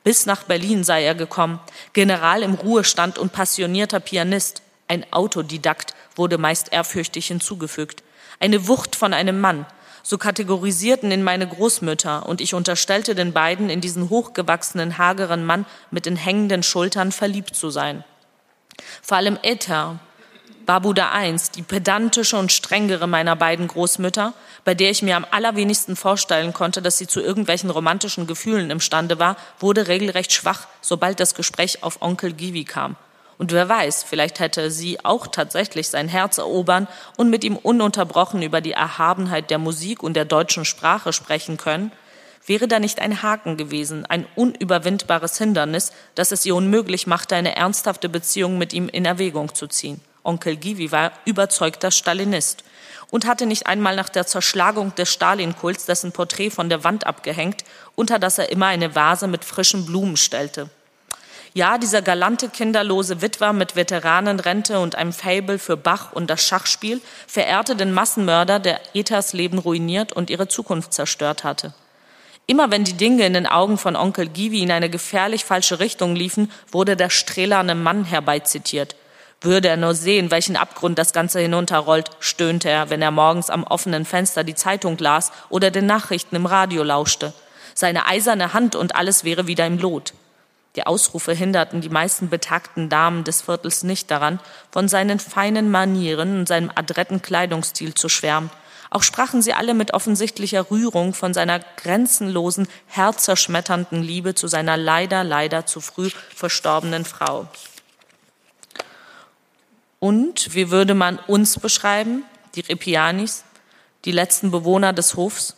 Bis nach Berlin sei er gekommen, General im Ruhestand und passionierter Pianist. Ein Autodidakt wurde meist ehrfürchtig hinzugefügt. Eine Wucht von einem Mann, so kategorisierten ihn meine Großmütter, und ich unterstellte den beiden, in diesen hochgewachsenen, hageren Mann mit den hängenden Schultern verliebt zu sein. Vor allem Ether, Babuda I, die pedantische und strengere meiner beiden Großmütter, bei der ich mir am allerwenigsten vorstellen konnte, dass sie zu irgendwelchen romantischen Gefühlen imstande war, wurde regelrecht schwach, sobald das Gespräch auf Onkel Givi kam. Und wer weiß, vielleicht hätte sie auch tatsächlich sein Herz erobern und mit ihm ununterbrochen über die Erhabenheit der Musik und der deutschen Sprache sprechen können, wäre da nicht ein Haken gewesen, ein unüberwindbares Hindernis, das es ihr unmöglich machte, eine ernsthafte Beziehung mit ihm in Erwägung zu ziehen. Onkel Givi war überzeugter Stalinist und hatte nicht einmal nach der Zerschlagung des Stalin-Kults dessen Porträt von der Wand abgehängt, unter das er immer eine Vase mit frischen Blumen stellte. Ja, dieser galante, kinderlose Witwer mit Veteranenrente und einem Fable für Bach und das Schachspiel verehrte den Massenmörder, der Ethas Leben ruiniert und ihre Zukunft zerstört hatte. Immer wenn die Dinge in den Augen von Onkel Givi in eine gefährlich falsche Richtung liefen, wurde der stählerne Mann herbeizitiert. Würde er nur sehen, welchen Abgrund das Ganze hinunterrollt, stöhnte er, wenn er morgens am offenen Fenster die Zeitung las oder den Nachrichten im Radio lauschte. Seine eiserne Hand und alles wäre wieder im Lot. Die Ausrufe hinderten die meisten betagten Damen des Viertels nicht daran, von seinen feinen Manieren und seinem adretten Kleidungsstil zu schwärmen. Auch sprachen sie alle mit offensichtlicher Rührung von seiner grenzenlosen, herzerschmetternden Liebe zu seiner leider, leider zu früh verstorbenen Frau. Und wie würde man uns beschreiben, die Repianis, die letzten Bewohner des Hofs?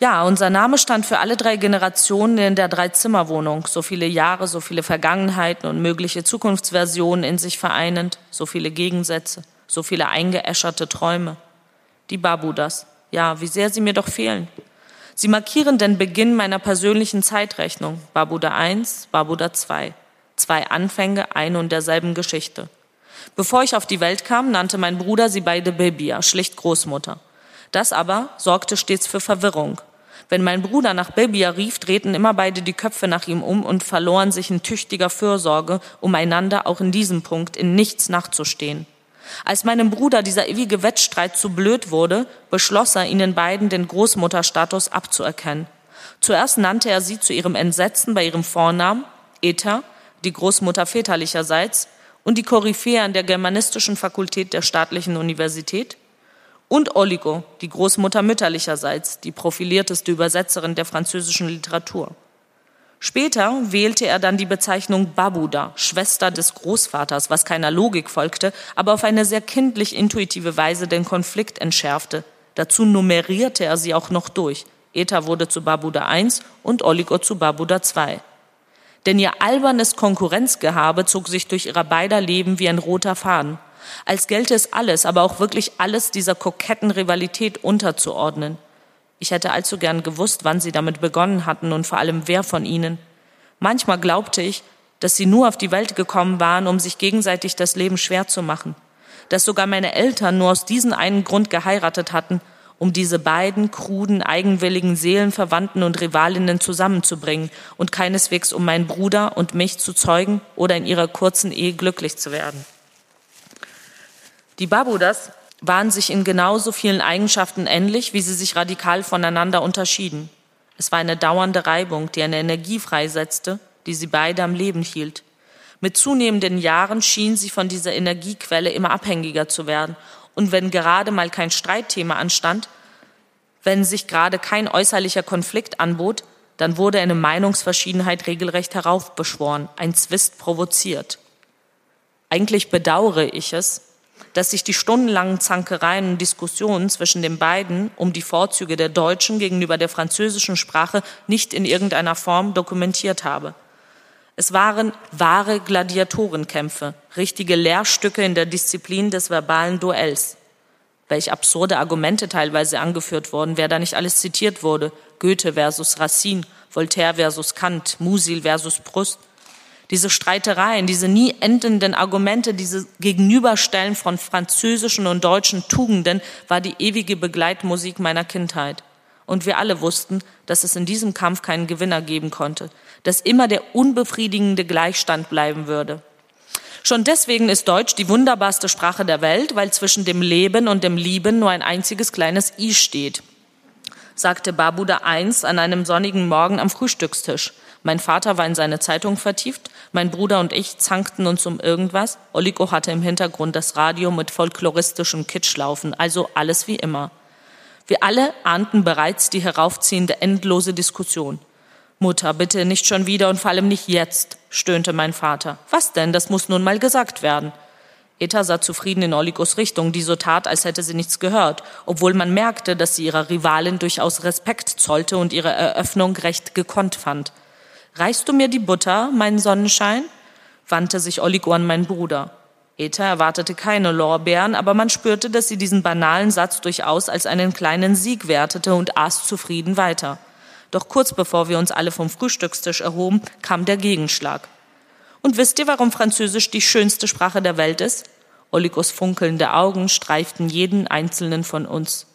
Ja, unser Name stand für alle drei Generationen in der Dreizimmerwohnung. So viele Jahre, so viele Vergangenheiten und mögliche Zukunftsversionen in sich vereinend, so viele Gegensätze, so viele eingeäscherte Träume. Die Babudas. Ja, wie sehr sie mir doch fehlen. Sie markieren den Beginn meiner persönlichen Zeitrechnung. Babuda 1, Babuda 2. Zwei Anfänge ein und derselben Geschichte. Bevor ich auf die Welt kam, nannte mein Bruder sie beide Bebia, schlicht Großmutter. Das aber sorgte stets für Verwirrung. Wenn mein Bruder nach Bebia rief, drehten immer beide die Köpfe nach ihm um und verloren sich in tüchtiger Fürsorge, um einander auch in diesem Punkt in nichts nachzustehen. Als meinem Bruder dieser ewige Wettstreit zu blöd wurde, beschloss er, ihnen beiden den Großmutterstatus abzuerkennen. Zuerst nannte er sie zu ihrem Entsetzen bei ihrem Vornamen, Eta, die Großmutter väterlicherseits, und die Koryphäe an der Germanistischen Fakultät der Staatlichen Universität, und Oligo, die Großmutter mütterlicherseits, die profilierteste Übersetzerin der französischen Literatur. Später wählte er dann die Bezeichnung Babuda, Schwester des Großvaters, was keiner Logik folgte, aber auf eine sehr kindlich intuitive Weise den Konflikt entschärfte. Dazu nummerierte er sie auch noch durch. Eta wurde zu Babuda I und Oligo zu Babuda II. Denn ihr albernes Konkurrenzgehabe zog sich durch ihrer beider Leben wie ein roter Faden. Als gelte es alles, aber auch wirklich alles dieser koketten Rivalität unterzuordnen. Ich hätte allzu gern gewusst, wann sie damit begonnen hatten und vor allem wer von ihnen. Manchmal glaubte ich, dass sie nur auf die Welt gekommen waren, um sich gegenseitig das Leben schwer zu machen, dass sogar meine Eltern nur aus diesem einen Grund geheiratet hatten, um diese beiden kruden, eigenwilligen Seelenverwandten und Rivalinnen zusammenzubringen und keineswegs um meinen Bruder und mich zu zeugen oder in ihrer kurzen Ehe glücklich zu werden. Die Babudas waren sich in genauso vielen Eigenschaften ähnlich, wie sie sich radikal voneinander unterschieden. Es war eine dauernde Reibung, die eine Energie freisetzte, die sie beide am Leben hielt. Mit zunehmenden Jahren schien sie von dieser Energiequelle immer abhängiger zu werden. Und wenn gerade mal kein Streitthema anstand, wenn sich gerade kein äußerlicher Konflikt anbot, dann wurde eine Meinungsverschiedenheit regelrecht heraufbeschworen, ein Zwist provoziert. Eigentlich bedauere ich es, dass sich die stundenlangen Zankereien und Diskussionen zwischen den beiden um die Vorzüge der deutschen gegenüber der französischen Sprache nicht in irgendeiner Form dokumentiert habe. Es waren wahre Gladiatorenkämpfe, richtige Lehrstücke in der Disziplin des verbalen Duells. Welch absurde Argumente teilweise angeführt wurden, wer da nicht alles zitiert wurde. Goethe versus Racine, Voltaire versus Kant, Musil versus Proust – diese Streitereien, diese nie endenden Argumente, diese Gegenüberstellen von französischen und deutschen Tugenden war die ewige Begleitmusik meiner Kindheit. Und wir alle wussten, dass es in diesem Kampf keinen Gewinner geben konnte, dass immer der unbefriedigende Gleichstand bleiben würde. Schon deswegen ist Deutsch die wunderbarste Sprache der Welt, weil zwischen dem Leben und dem Lieben nur ein einziges kleines I steht, sagte Babuda I an einem sonnigen Morgen am Frühstückstisch. Mein Vater war in seine Zeitung vertieft, mein Bruder und ich zankten uns um irgendwas. Oligo hatte im Hintergrund das Radio mit folkloristischem Kitsch laufen, also alles wie immer. Wir alle ahnten bereits die heraufziehende endlose Diskussion. Mutter, bitte nicht schon wieder und vor allem nicht jetzt, stöhnte mein Vater. Was denn? Das muss nun mal gesagt werden. Eta sah zufrieden in Oligos Richtung, die so tat, als hätte sie nichts gehört, obwohl man merkte, dass sie ihrer Rivalin durchaus Respekt zollte und ihre Eröffnung recht gekonnt fand. Reichst du mir die Butter, mein Sonnenschein? wandte sich Oligo an meinen Bruder. Eta erwartete keine Lorbeeren, aber man spürte, dass sie diesen banalen Satz durchaus als einen kleinen Sieg wertete und aß zufrieden weiter. Doch kurz bevor wir uns alle vom Frühstückstisch erhoben, kam der Gegenschlag. Und wisst ihr, warum Französisch die schönste Sprache der Welt ist? Oligos funkelnde Augen streiften jeden einzelnen von uns.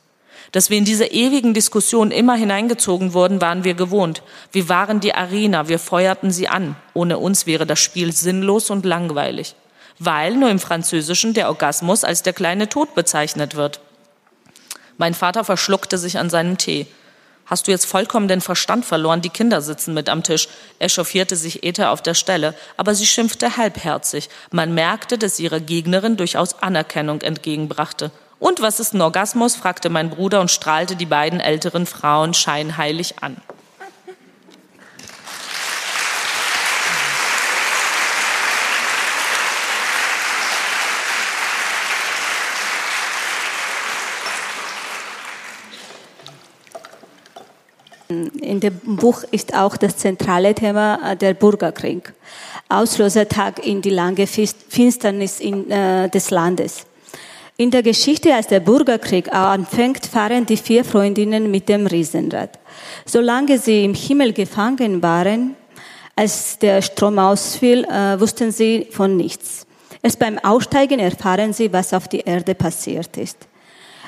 Dass wir in diese ewigen Diskussionen immer hineingezogen wurden, waren wir gewohnt. Wir waren die Arena, wir feuerten sie an. Ohne uns wäre das Spiel sinnlos und langweilig, weil nur im Französischen der Orgasmus als der kleine Tod bezeichnet wird. Mein Vater verschluckte sich an seinem Tee. Hast du jetzt vollkommen den Verstand verloren? Die Kinder sitzen mit am Tisch. Echauffierte sich Ether auf der Stelle, aber sie schimpfte halbherzig. Man merkte, dass sie ihrer Gegnerin durchaus Anerkennung entgegenbrachte. Und was ist ein Orgasmus? fragte mein Bruder und strahlte die beiden älteren Frauen scheinheilig an. In dem Buch ist auch das zentrale Thema äh, der Bürgerkrieg. Auslösertag in die lange Finsternis in, äh, des Landes. In der Geschichte, als der Bürgerkrieg anfängt, fahren die vier Freundinnen mit dem Riesenrad. Solange sie im Himmel gefangen waren, als der Strom ausfiel, äh, wussten sie von nichts. Erst beim Aussteigen erfahren sie, was auf die Erde passiert ist.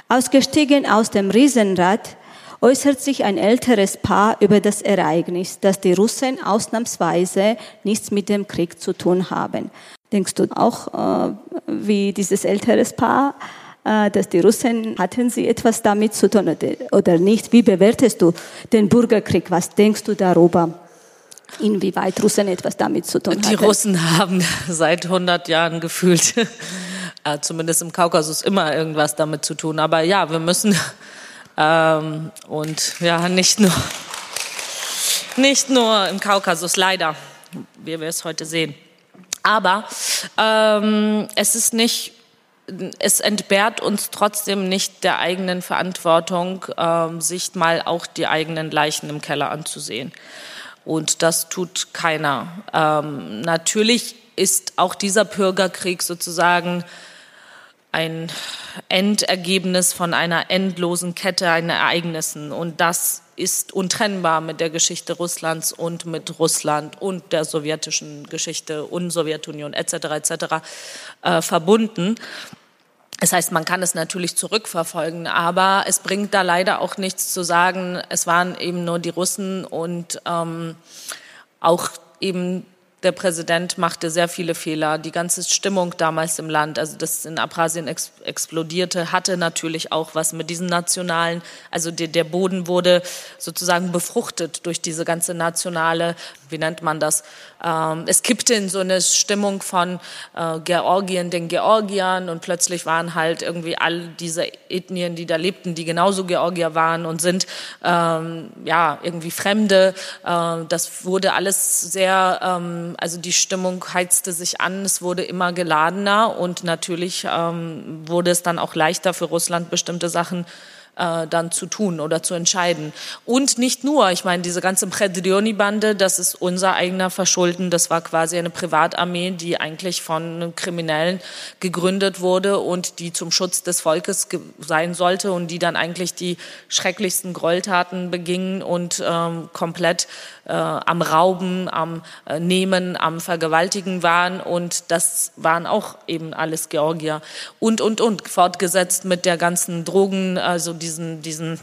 Ausgestiegen aus dem Riesenrad äußert sich ein älteres Paar über das Ereignis, dass die Russen ausnahmsweise nichts mit dem Krieg zu tun haben. Denkst du auch äh, wie dieses ältere Paar, äh, dass die Russen, hatten sie etwas damit zu tun oder nicht? Wie bewertest du den Bürgerkrieg? Was denkst du darüber? Inwieweit Russen etwas damit zu tun hatten? Die Russen haben seit 100 Jahren gefühlt, äh, zumindest im Kaukasus, immer irgendwas damit zu tun. Aber ja, wir müssen ähm, und ja, nicht nur, nicht nur im Kaukasus, leider, wie wir es heute sehen. Aber ähm, es ist nicht, es entbehrt uns trotzdem nicht der eigenen Verantwortung, ähm, sich mal auch die eigenen Leichen im Keller anzusehen. Und das tut keiner. Ähm, natürlich ist auch dieser Bürgerkrieg sozusagen ein Endergebnis von einer endlosen Kette an Ereignissen. Und das ist untrennbar mit der Geschichte Russlands und mit Russland und der sowjetischen Geschichte und Sowjetunion etc. etc. Äh, verbunden. Das heißt, man kann es natürlich zurückverfolgen, aber es bringt da leider auch nichts zu sagen, es waren eben nur die Russen und ähm, auch eben der Präsident machte sehr viele Fehler. Die ganze Stimmung damals im Land, also das in Abkhazien ex explodierte, hatte natürlich auch was mit diesen nationalen, also der, der Boden wurde sozusagen befruchtet durch diese ganze nationale, wie nennt man das? Ähm, es kippte in so eine Stimmung von äh, Georgien, den Georgiern und plötzlich waren halt irgendwie all diese Ethnien, die da lebten, die genauso Georgier waren und sind, ähm, ja, irgendwie Fremde. Äh, das wurde alles sehr, ähm, also die Stimmung heizte sich an, es wurde immer geladener und natürlich ähm, wurde es dann auch leichter für Russland, bestimmte Sachen äh, dann zu tun oder zu entscheiden. Und nicht nur, ich meine, diese ganze Predrioni-Bande, das ist unser eigener Verschulden, das war quasi eine Privatarmee, die eigentlich von Kriminellen gegründet wurde und die zum Schutz des Volkes sein sollte und die dann eigentlich die schrecklichsten Gräueltaten begingen und ähm, komplett äh, am Rauben, am äh, Nehmen, am Vergewaltigen waren. Und das waren auch eben alles Georgier. Und und und fortgesetzt mit der ganzen Drogen, also diesen diesen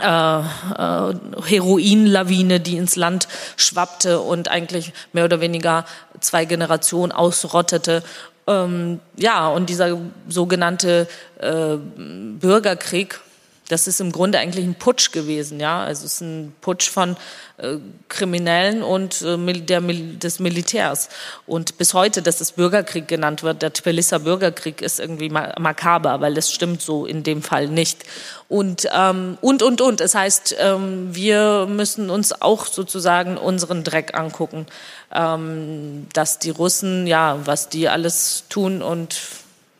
äh, äh, Heroinlawine, die ins Land schwappte und eigentlich mehr oder weniger zwei Generationen ausrottete. Ähm, ja, und dieser sogenannte äh, Bürgerkrieg, das ist im Grunde eigentlich ein Putsch gewesen, ja. Also es ist ein Putsch von äh, Kriminellen und äh, der, des Militärs. Und bis heute, dass es Bürgerkrieg genannt wird, der Tbiliser Bürgerkrieg ist irgendwie makaber, weil das stimmt so in dem Fall nicht. Und ähm, und und und. Das heißt, ähm, wir müssen uns auch sozusagen unseren Dreck angucken, ähm, dass die Russen, ja, was die alles tun und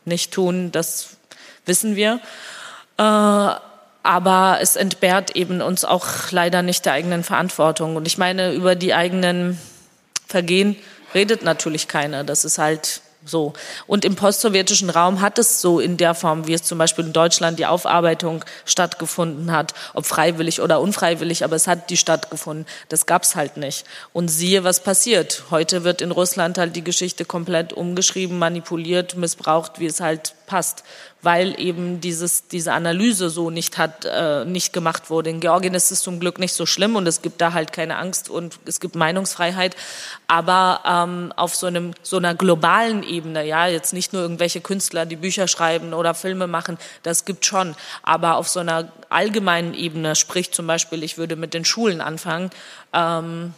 nicht tun, das wissen wir. Äh, aber es entbehrt eben uns auch leider nicht der eigenen Verantwortung. Und ich meine, über die eigenen Vergehen redet natürlich keiner. Das ist halt so. Und im postsowjetischen Raum hat es so in der Form, wie es zum Beispiel in Deutschland die Aufarbeitung stattgefunden hat, ob freiwillig oder unfreiwillig, aber es hat die stattgefunden. Das gab's halt nicht. Und siehe, was passiert. Heute wird in Russland halt die Geschichte komplett umgeschrieben, manipuliert, missbraucht, wie es halt passt, weil eben dieses, diese Analyse so nicht hat, äh, nicht gemacht wurde. In Georgien ist es zum Glück nicht so schlimm und es gibt da halt keine Angst und es gibt Meinungsfreiheit. Aber ähm, auf so einem so einer globalen Ebene, ja, jetzt nicht nur irgendwelche Künstler, die Bücher schreiben oder Filme machen, das gibt schon. Aber auf so einer allgemeinen Ebene, sprich zum Beispiel, ich würde mit den Schulen anfangen. Ähm,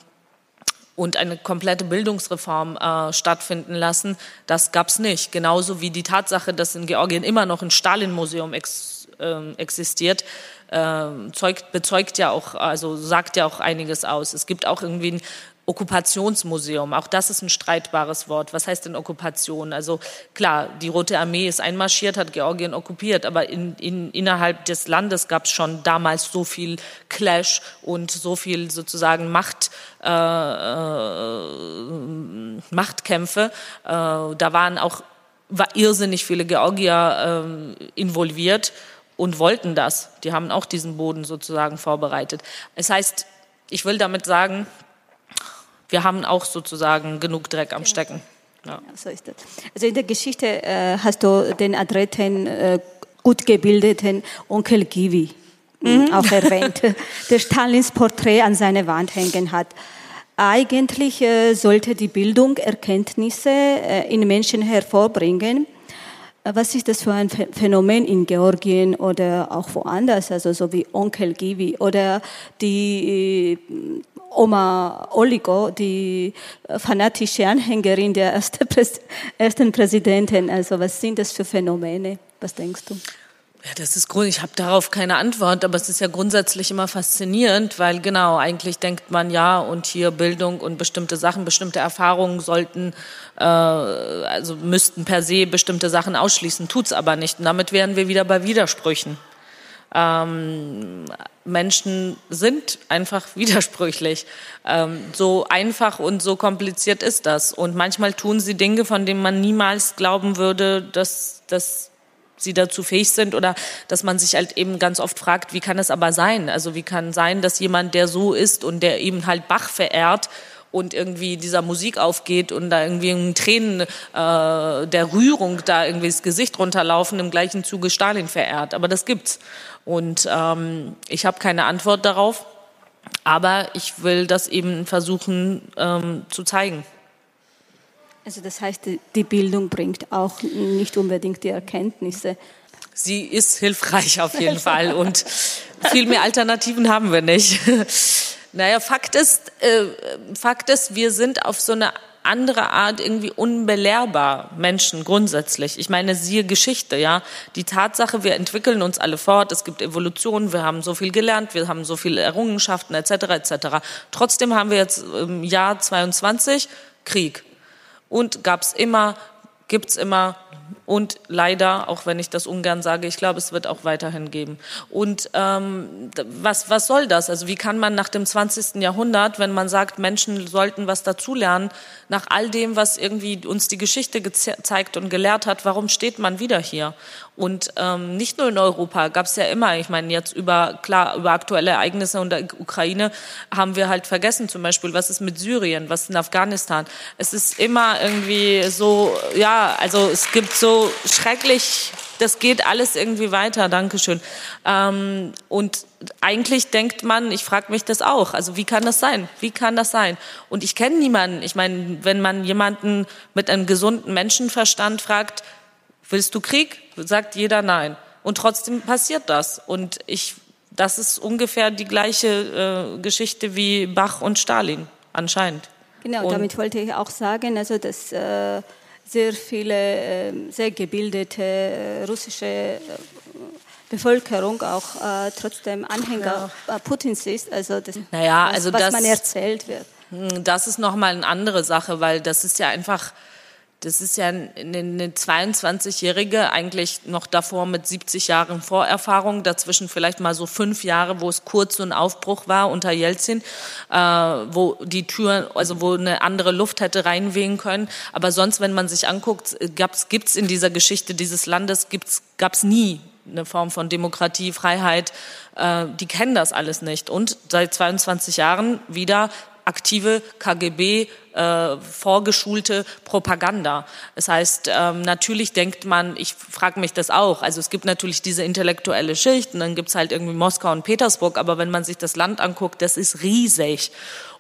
und eine komplette Bildungsreform äh, stattfinden lassen. Das gab es nicht. Genauso wie die Tatsache, dass in Georgien immer noch ein Stalin-Museum ex, äh, existiert, äh, zeugt, bezeugt ja auch, also sagt ja auch einiges aus. Es gibt auch irgendwie ein Okkupationsmuseum, auch das ist ein streitbares Wort. Was heißt denn Okkupation? Also klar, die Rote Armee ist einmarschiert, hat Georgien okkupiert, aber in, in, innerhalb des Landes gab es schon damals so viel Clash und so viel sozusagen Macht, äh, äh, Machtkämpfe. Äh, da waren auch war irrsinnig viele Georgier äh, involviert und wollten das. Die haben auch diesen Boden sozusagen vorbereitet. Es heißt, ich will damit sagen, wir haben auch sozusagen genug Dreck am Stecken. Ja. so ist das. Also in der Geschichte äh, hast du den adretten, äh, gut gebildeten Onkel Givi mhm. auch erwähnt, der Stalins Porträt an seiner Wand hängen hat. Eigentlich äh, sollte die Bildung Erkenntnisse äh, in Menschen hervorbringen. Äh, was ist das für ein Phänomen in Georgien oder auch woanders, also so wie Onkel Givi oder die Oma Oligo, die fanatische Anhängerin der ersten Präsidentin. Also was sind das für Phänomene? Was denkst du? Ja, das ist Grund. Ich habe darauf keine Antwort, aber es ist ja grundsätzlich immer faszinierend, weil genau eigentlich denkt man ja und hier Bildung und bestimmte Sachen, bestimmte Erfahrungen sollten, äh, also müssten per se bestimmte Sachen ausschließen, tut's aber nicht. Und damit wären wir wieder bei Widersprüchen. Ähm, Menschen sind einfach widersprüchlich. Ähm, so einfach und so kompliziert ist das. Und manchmal tun sie Dinge, von denen man niemals glauben würde, dass, dass sie dazu fähig sind oder dass man sich halt eben ganz oft fragt, wie kann es aber sein? Also wie kann sein, dass jemand, der so ist und der eben halt Bach verehrt, und irgendwie dieser Musik aufgeht und da irgendwie in Tränen äh, der Rührung da irgendwie das Gesicht runterlaufen, im gleichen Zuge Stalin verehrt. Aber das gibt's. Und ähm, ich habe keine Antwort darauf, aber ich will das eben versuchen ähm, zu zeigen. Also das heißt, die Bildung bringt auch nicht unbedingt die Erkenntnisse. Sie ist hilfreich auf jeden Fall und viel mehr Alternativen haben wir nicht. Naja, Fakt ist, äh, Fakt ist, wir sind auf so eine andere Art irgendwie unbelehrbar Menschen grundsätzlich. Ich meine, siehe Geschichte, ja. Die Tatsache, wir entwickeln uns alle fort, es gibt Evolution, wir haben so viel gelernt, wir haben so viele Errungenschaften etc. etc. Trotzdem haben wir jetzt im Jahr 22 Krieg und gab es immer, gibt's immer und leider, auch wenn ich das ungern sage, ich glaube, es wird auch weiterhin geben. Und ähm, was, was soll das? Also wie kann man nach dem 20. Jahrhundert, wenn man sagt, Menschen sollten was dazulernen, nach all dem, was irgendwie uns die Geschichte gezeigt und gelehrt hat, warum steht man wieder hier? Und ähm, nicht nur in Europa gab es ja immer, ich meine jetzt über klar über aktuelle Ereignisse in der Ukraine haben wir halt vergessen, zum Beispiel was ist mit Syrien, was ist in Afghanistan. Es ist immer irgendwie so, ja, also es gibt so schrecklich das geht alles irgendwie weiter, Dankeschön. Ähm, und eigentlich denkt man, ich frage mich das auch, also wie kann das sein? Wie kann das sein? Und ich kenne niemanden, ich meine, wenn man jemanden mit einem gesunden Menschenverstand fragt, willst du Krieg? Sagt jeder nein. Und trotzdem passiert das. Und ich, das ist ungefähr die gleiche äh, Geschichte wie Bach und Stalin, anscheinend. Genau, und damit wollte ich auch sagen, also dass äh, sehr viele äh, sehr gebildete äh, russische äh, Bevölkerung auch äh, trotzdem Anhänger ja. Putins ist. Also das, naja, also was, das, man erzählt wird. Hm, das ist nochmal eine andere Sache, weil das ist ja einfach das ist ja eine, eine 22-Jährige, eigentlich noch davor mit 70 Jahren Vorerfahrung, dazwischen vielleicht mal so fünf Jahre, wo es kurz so ein Aufbruch war unter Jelzin, äh, wo die Tür, also wo eine andere Luft hätte reinwehen können. Aber sonst, wenn man sich anguckt, gibt es in dieser Geschichte dieses Landes gab es nie eine Form von Demokratie, Freiheit. Äh, die kennen das alles nicht. Und seit 22 Jahren wieder aktive KGB äh, vorgeschulte Propaganda. Das heißt, ähm, natürlich denkt man, ich frage mich das auch, also es gibt natürlich diese intellektuelle Schicht und dann gibt's halt irgendwie Moskau und Petersburg, aber wenn man sich das Land anguckt, das ist riesig.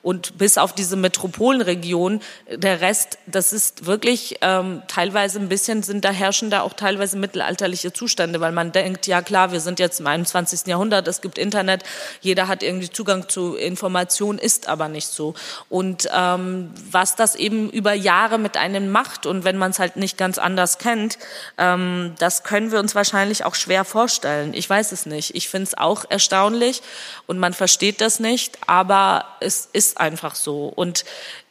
Und bis auf diese Metropolenregion, der Rest, das ist wirklich ähm, teilweise ein bisschen, sind da herrschen da auch teilweise mittelalterliche Zustände, weil man denkt, ja klar, wir sind jetzt im 21. Jahrhundert, es gibt Internet, jeder hat irgendwie Zugang zu Informationen, ist aber nicht so. Und ähm, was das eben über Jahre mit einem macht und wenn man es halt nicht ganz anders kennt, ähm, das können wir uns wahrscheinlich auch schwer vorstellen. Ich weiß es nicht. Ich finde es auch erstaunlich und man versteht das nicht, aber es ist einfach so. Und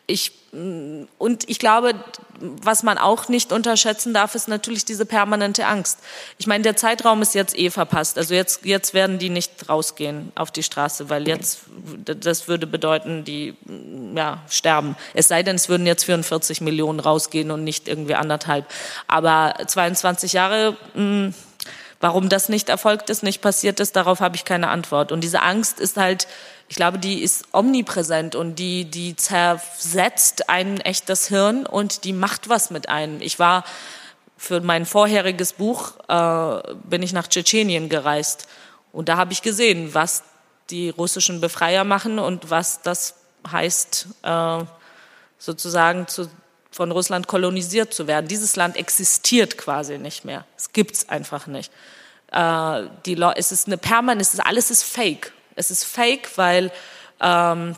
ich und ich glaube, was man auch nicht unterschätzen darf, ist natürlich diese permanente Angst. Ich meine, der Zeitraum ist jetzt eh verpasst. Also jetzt, jetzt werden die nicht rausgehen auf die Straße, weil jetzt, das würde bedeuten, die, ja, sterben. Es sei denn, es würden jetzt 44 Millionen rausgehen und nicht irgendwie anderthalb. Aber 22 Jahre, mh, hm, warum das nicht erfolgt ist, nicht passiert ist, darauf habe ich keine Antwort. Und diese Angst ist halt, ich glaube, die ist omnipräsent und die, die zersetzt einen echt das Hirn und die macht was mit einem. Ich war für mein vorheriges Buch, äh, bin ich nach Tschetschenien gereist und da habe ich gesehen, was die russischen Befreier machen und was das heißt äh, sozusagen zu, von Russland kolonisiert zu werden. Dieses Land existiert quasi nicht mehr. Es gibt's einfach nicht. Äh, die Le es ist eine permanent, es ist, alles ist fake. Es ist fake, weil ähm,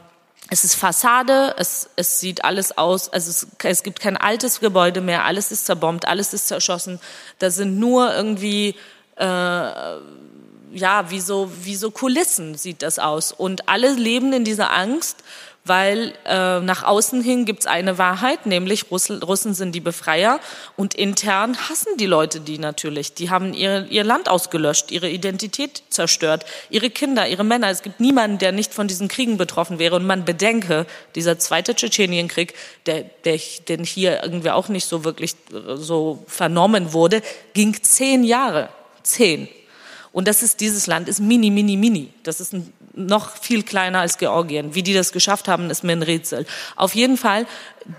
es ist Fassade, es, es sieht alles aus, also es, es gibt kein altes Gebäude mehr, alles ist zerbombt, alles ist zerschossen. Da sind nur irgendwie äh, ja wie so wie so Kulissen sieht das aus und alle leben in dieser Angst weil äh, nach außen hin gibt's eine Wahrheit, nämlich Russen, Russen sind die Befreier und intern hassen die Leute die natürlich. Die haben ihr, ihr Land ausgelöscht, ihre Identität zerstört, ihre Kinder, ihre Männer. Es gibt niemanden, der nicht von diesen Kriegen betroffen wäre. Und man bedenke, dieser zweite Tschetschenienkrieg, der, der, den hier irgendwie auch nicht so wirklich äh, so vernommen wurde, ging zehn Jahre. Zehn. Und das ist, dieses Land ist mini, mini, mini. Das ist noch viel kleiner als Georgien. Wie die das geschafft haben, ist mir ein Rätsel. Auf jeden Fall,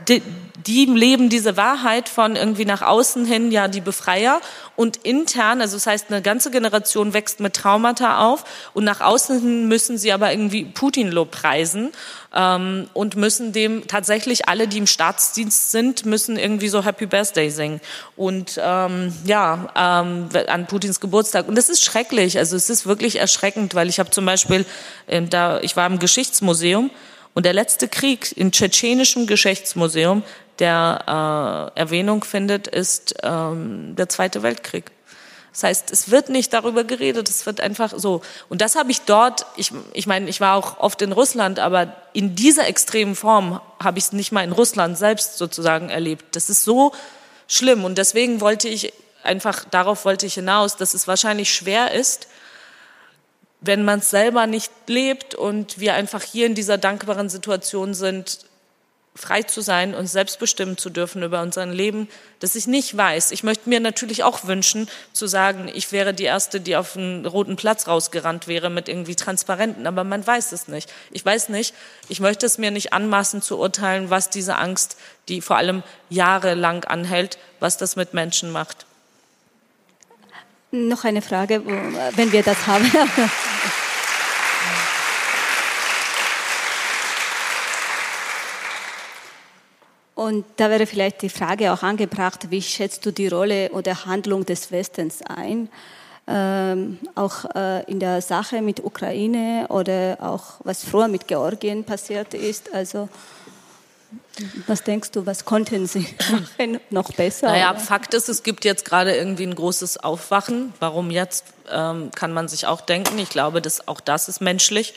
die, die leben diese Wahrheit von irgendwie nach außen hin, ja, die Befreier. Und intern, also das heißt, eine ganze Generation wächst mit Traumata auf. Und nach außen hin müssen sie aber irgendwie Putin lobpreisen ähm, und müssen dem tatsächlich alle, die im Staatsdienst sind, müssen irgendwie so Happy Birthday singen. Und ähm, ja ähm, an Putins Geburtstag. Und das ist schrecklich, also es ist wirklich erschreckend, weil ich habe zum Beispiel äh, da ich war im Geschichtsmuseum und der letzte Krieg im tschetschenischen Geschichtsmuseum, der äh, Erwähnung findet, ist ähm, der Zweite Weltkrieg. Das heißt, es wird nicht darüber geredet, es wird einfach so. Und das habe ich dort, ich, ich meine, ich war auch oft in Russland, aber in dieser extremen Form habe ich es nicht mal in Russland selbst sozusagen erlebt. Das ist so schlimm und deswegen wollte ich einfach, darauf wollte ich hinaus, dass es wahrscheinlich schwer ist, wenn man es selber nicht lebt und wir einfach hier in dieser dankbaren Situation sind, frei zu sein und selbstbestimmen zu dürfen über unser Leben, dass ich nicht weiß. Ich möchte mir natürlich auch wünschen, zu sagen, ich wäre die Erste, die auf einen roten Platz rausgerannt wäre mit irgendwie Transparenten, aber man weiß es nicht. Ich weiß nicht, ich möchte es mir nicht anmaßen zu urteilen, was diese Angst, die vor allem jahrelang anhält, was das mit Menschen macht. Noch eine Frage, wenn wir das haben. Und da wäre vielleicht die Frage auch angebracht, wie schätzt du die Rolle oder Handlung des Westens ein? Ähm, auch äh, in der Sache mit Ukraine oder auch was früher mit Georgien passiert ist. Also was denkst du, was konnten Sie machen noch besser? Naja, oder? Fakt ist, es gibt jetzt gerade irgendwie ein großes Aufwachen. Warum jetzt, ähm, kann man sich auch denken. Ich glaube, dass auch das ist menschlich.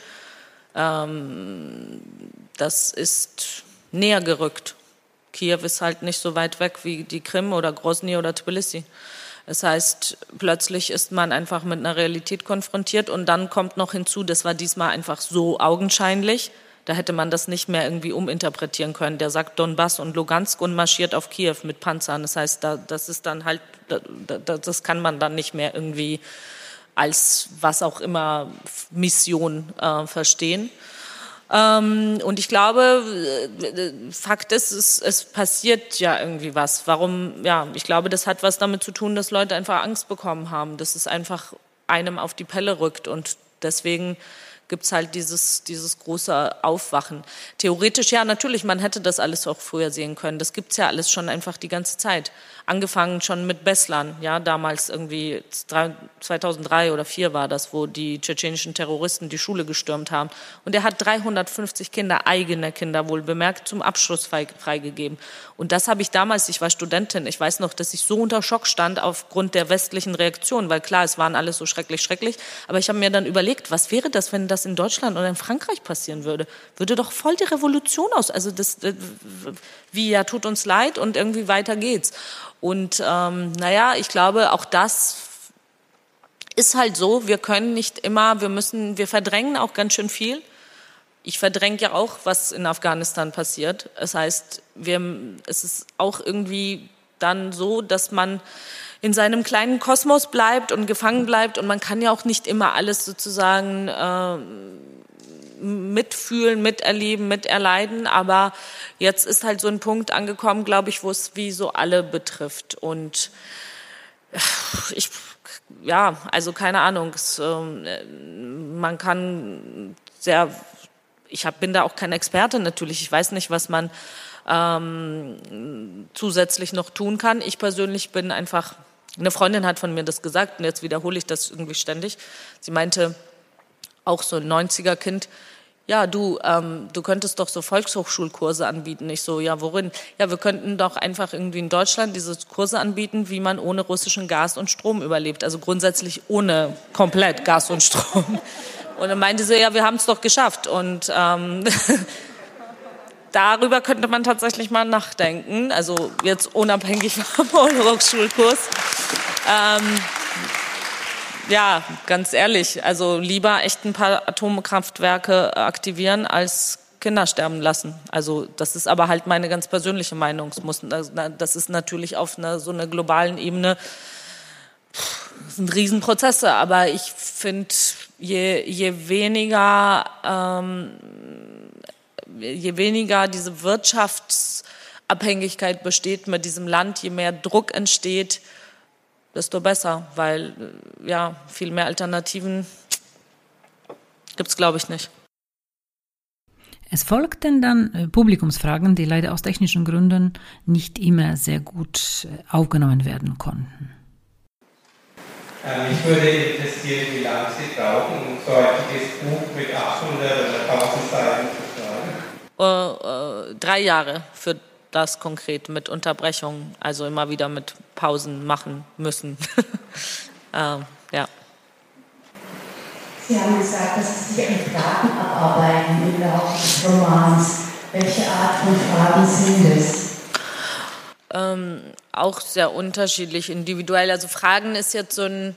Ähm, das ist näher gerückt. Kiew ist halt nicht so weit weg wie die Krim oder Grozny oder Tbilisi. Das heißt, plötzlich ist man einfach mit einer Realität konfrontiert und dann kommt noch hinzu, das war diesmal einfach so augenscheinlich, da hätte man das nicht mehr irgendwie uminterpretieren können. Der sagt Donbass und Lugansk und marschiert auf Kiew mit Panzern. Das heißt, da, das ist dann halt, da, das kann man dann nicht mehr irgendwie als was auch immer Mission äh, verstehen. Ähm, und ich glaube, äh, Fakt ist, es, es passiert ja irgendwie was. Warum? Ja, ich glaube, das hat was damit zu tun, dass Leute einfach Angst bekommen haben, dass es einfach einem auf die Pelle rückt und deswegen gibt's halt dieses, dieses große Aufwachen. Theoretisch ja, natürlich, man hätte das alles auch früher sehen können. Das gibt's ja alles schon einfach die ganze Zeit. Angefangen schon mit Beslan, ja, damals irgendwie 2003 oder 2004 war das, wo die tschetschenischen Terroristen die Schule gestürmt haben. Und er hat 350 Kinder, eigene Kinder wohl bemerkt, zum Abschluss freigegeben. Und das habe ich damals, ich war Studentin, ich weiß noch, dass ich so unter Schock stand aufgrund der westlichen Reaktion, weil klar, es waren alles so schrecklich, schrecklich. Aber ich habe mir dann überlegt, was wäre das, wenn das in Deutschland oder in Frankreich passieren würde? Würde doch voll die Revolution aus. Also das, äh, wie ja, tut uns leid und irgendwie weiter geht's. Und ähm, naja, ich glaube, auch das ist halt so, wir können nicht immer, wir müssen, wir verdrängen auch ganz schön viel. Ich verdränge ja auch, was in Afghanistan passiert. Das heißt, wir, es ist auch irgendwie dann so, dass man in seinem kleinen Kosmos bleibt und gefangen bleibt und man kann ja auch nicht immer alles sozusagen äh, mitfühlen, miterleben, miterleiden. Aber jetzt ist halt so ein Punkt angekommen, glaube ich, wo es wie so alle betrifft. Und ich, ja, also keine Ahnung. Es, äh, man kann sehr ich hab, bin da auch kein Experte natürlich. Ich weiß nicht, was man ähm, zusätzlich noch tun kann. Ich persönlich bin einfach, eine Freundin hat von mir das gesagt und jetzt wiederhole ich das irgendwie ständig. Sie meinte, auch so ein 90er-Kind, ja, du, ähm, du könntest doch so Volkshochschulkurse anbieten. Ich so, ja, worin? Ja, wir könnten doch einfach irgendwie in Deutschland diese Kurse anbieten, wie man ohne russischen Gas und Strom überlebt. Also grundsätzlich ohne komplett Gas und Strom. Und dann meinte sie, ja, wir haben es doch geschafft. Und ähm, darüber könnte man tatsächlich mal nachdenken. Also jetzt unabhängig vom Hochschulkurs. Ähm, ja, ganz ehrlich, also lieber echt ein paar Atomkraftwerke aktivieren als Kinder sterben lassen. Also das ist aber halt meine ganz persönliche Meinung. Das ist natürlich auf einer so einer globalen Ebene sind Riesenprozesse, aber ich finde, je, je weniger ähm, je weniger diese Wirtschaftsabhängigkeit besteht mit diesem Land, je mehr Druck entsteht, desto besser, weil äh, ja, viel mehr Alternativen gibt es, glaube ich, nicht. Es folgten dann äh, Publikumsfragen, die leider aus technischen Gründen nicht immer sehr gut äh, aufgenommen werden konnten. Ähm, mich würde interessieren, wie lange Sie brauchen, um so ein Buch mit 800 oder 1000 Seiten zu schreiben. Äh, äh, drei Jahre für das konkret mit Unterbrechungen, also immer wieder mit Pausen machen müssen. ähm, ja. Sie haben gesagt, dass Sie sich an Fragen abarbeiten im Laufe des Romans. Welche Art von Fragen sind es? Ähm, auch sehr unterschiedlich, individuell. Also Fragen ist jetzt so ein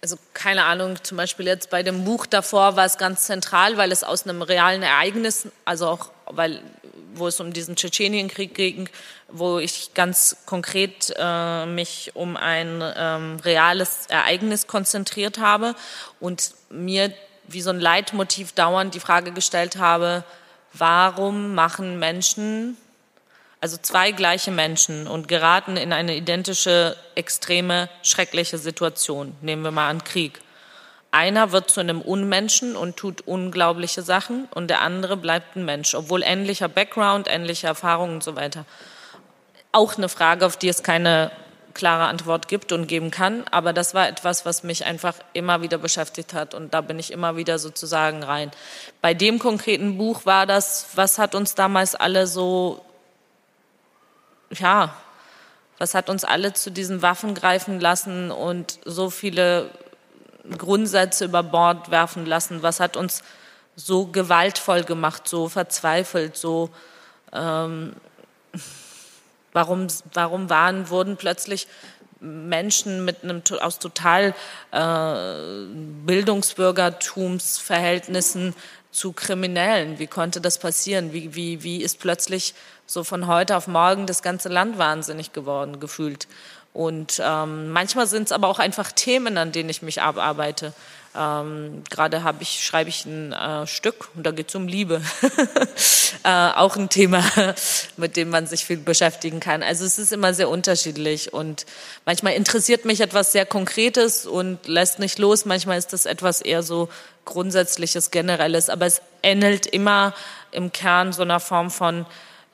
also keine Ahnung, zum Beispiel jetzt bei dem Buch davor war es ganz zentral, weil es aus einem realen Ereignis, also auch weil, wo es um diesen Tschetschenienkrieg ging, wo ich ganz konkret äh, mich um ein ähm, reales Ereignis konzentriert habe und mir wie so ein Leitmotiv dauernd die Frage gestellt habe, warum machen Menschen also zwei gleiche Menschen und geraten in eine identische, extreme, schreckliche Situation. Nehmen wir mal an Krieg. Einer wird zu einem Unmenschen und tut unglaubliche Sachen und der andere bleibt ein Mensch, obwohl ähnlicher Background, ähnliche Erfahrungen und so weiter. Auch eine Frage, auf die es keine klare Antwort gibt und geben kann, aber das war etwas, was mich einfach immer wieder beschäftigt hat und da bin ich immer wieder sozusagen rein. Bei dem konkreten Buch war das, was hat uns damals alle so ja, was hat uns alle zu diesen Waffen greifen lassen und so viele Grundsätze über Bord werfen lassen? Was hat uns so gewaltvoll gemacht, so verzweifelt, so ähm, warum, warum waren, wurden plötzlich Menschen mit einem aus total äh, Bildungsbürgertumsverhältnissen zu Kriminellen. Wie konnte das passieren? Wie, wie, wie ist plötzlich so von heute auf morgen das ganze Land wahnsinnig geworden, gefühlt. Und ähm, manchmal sind es aber auch einfach Themen, an denen ich mich abarbeite. Ähm, Gerade habe ich schreibe ich ein äh, Stück und da geht es um Liebe. äh, auch ein Thema, mit dem man sich viel beschäftigen kann. Also es ist immer sehr unterschiedlich und manchmal interessiert mich etwas sehr Konkretes und lässt nicht los. Manchmal ist das etwas eher so grundsätzliches, generelles, aber es ähnelt immer im Kern so einer Form von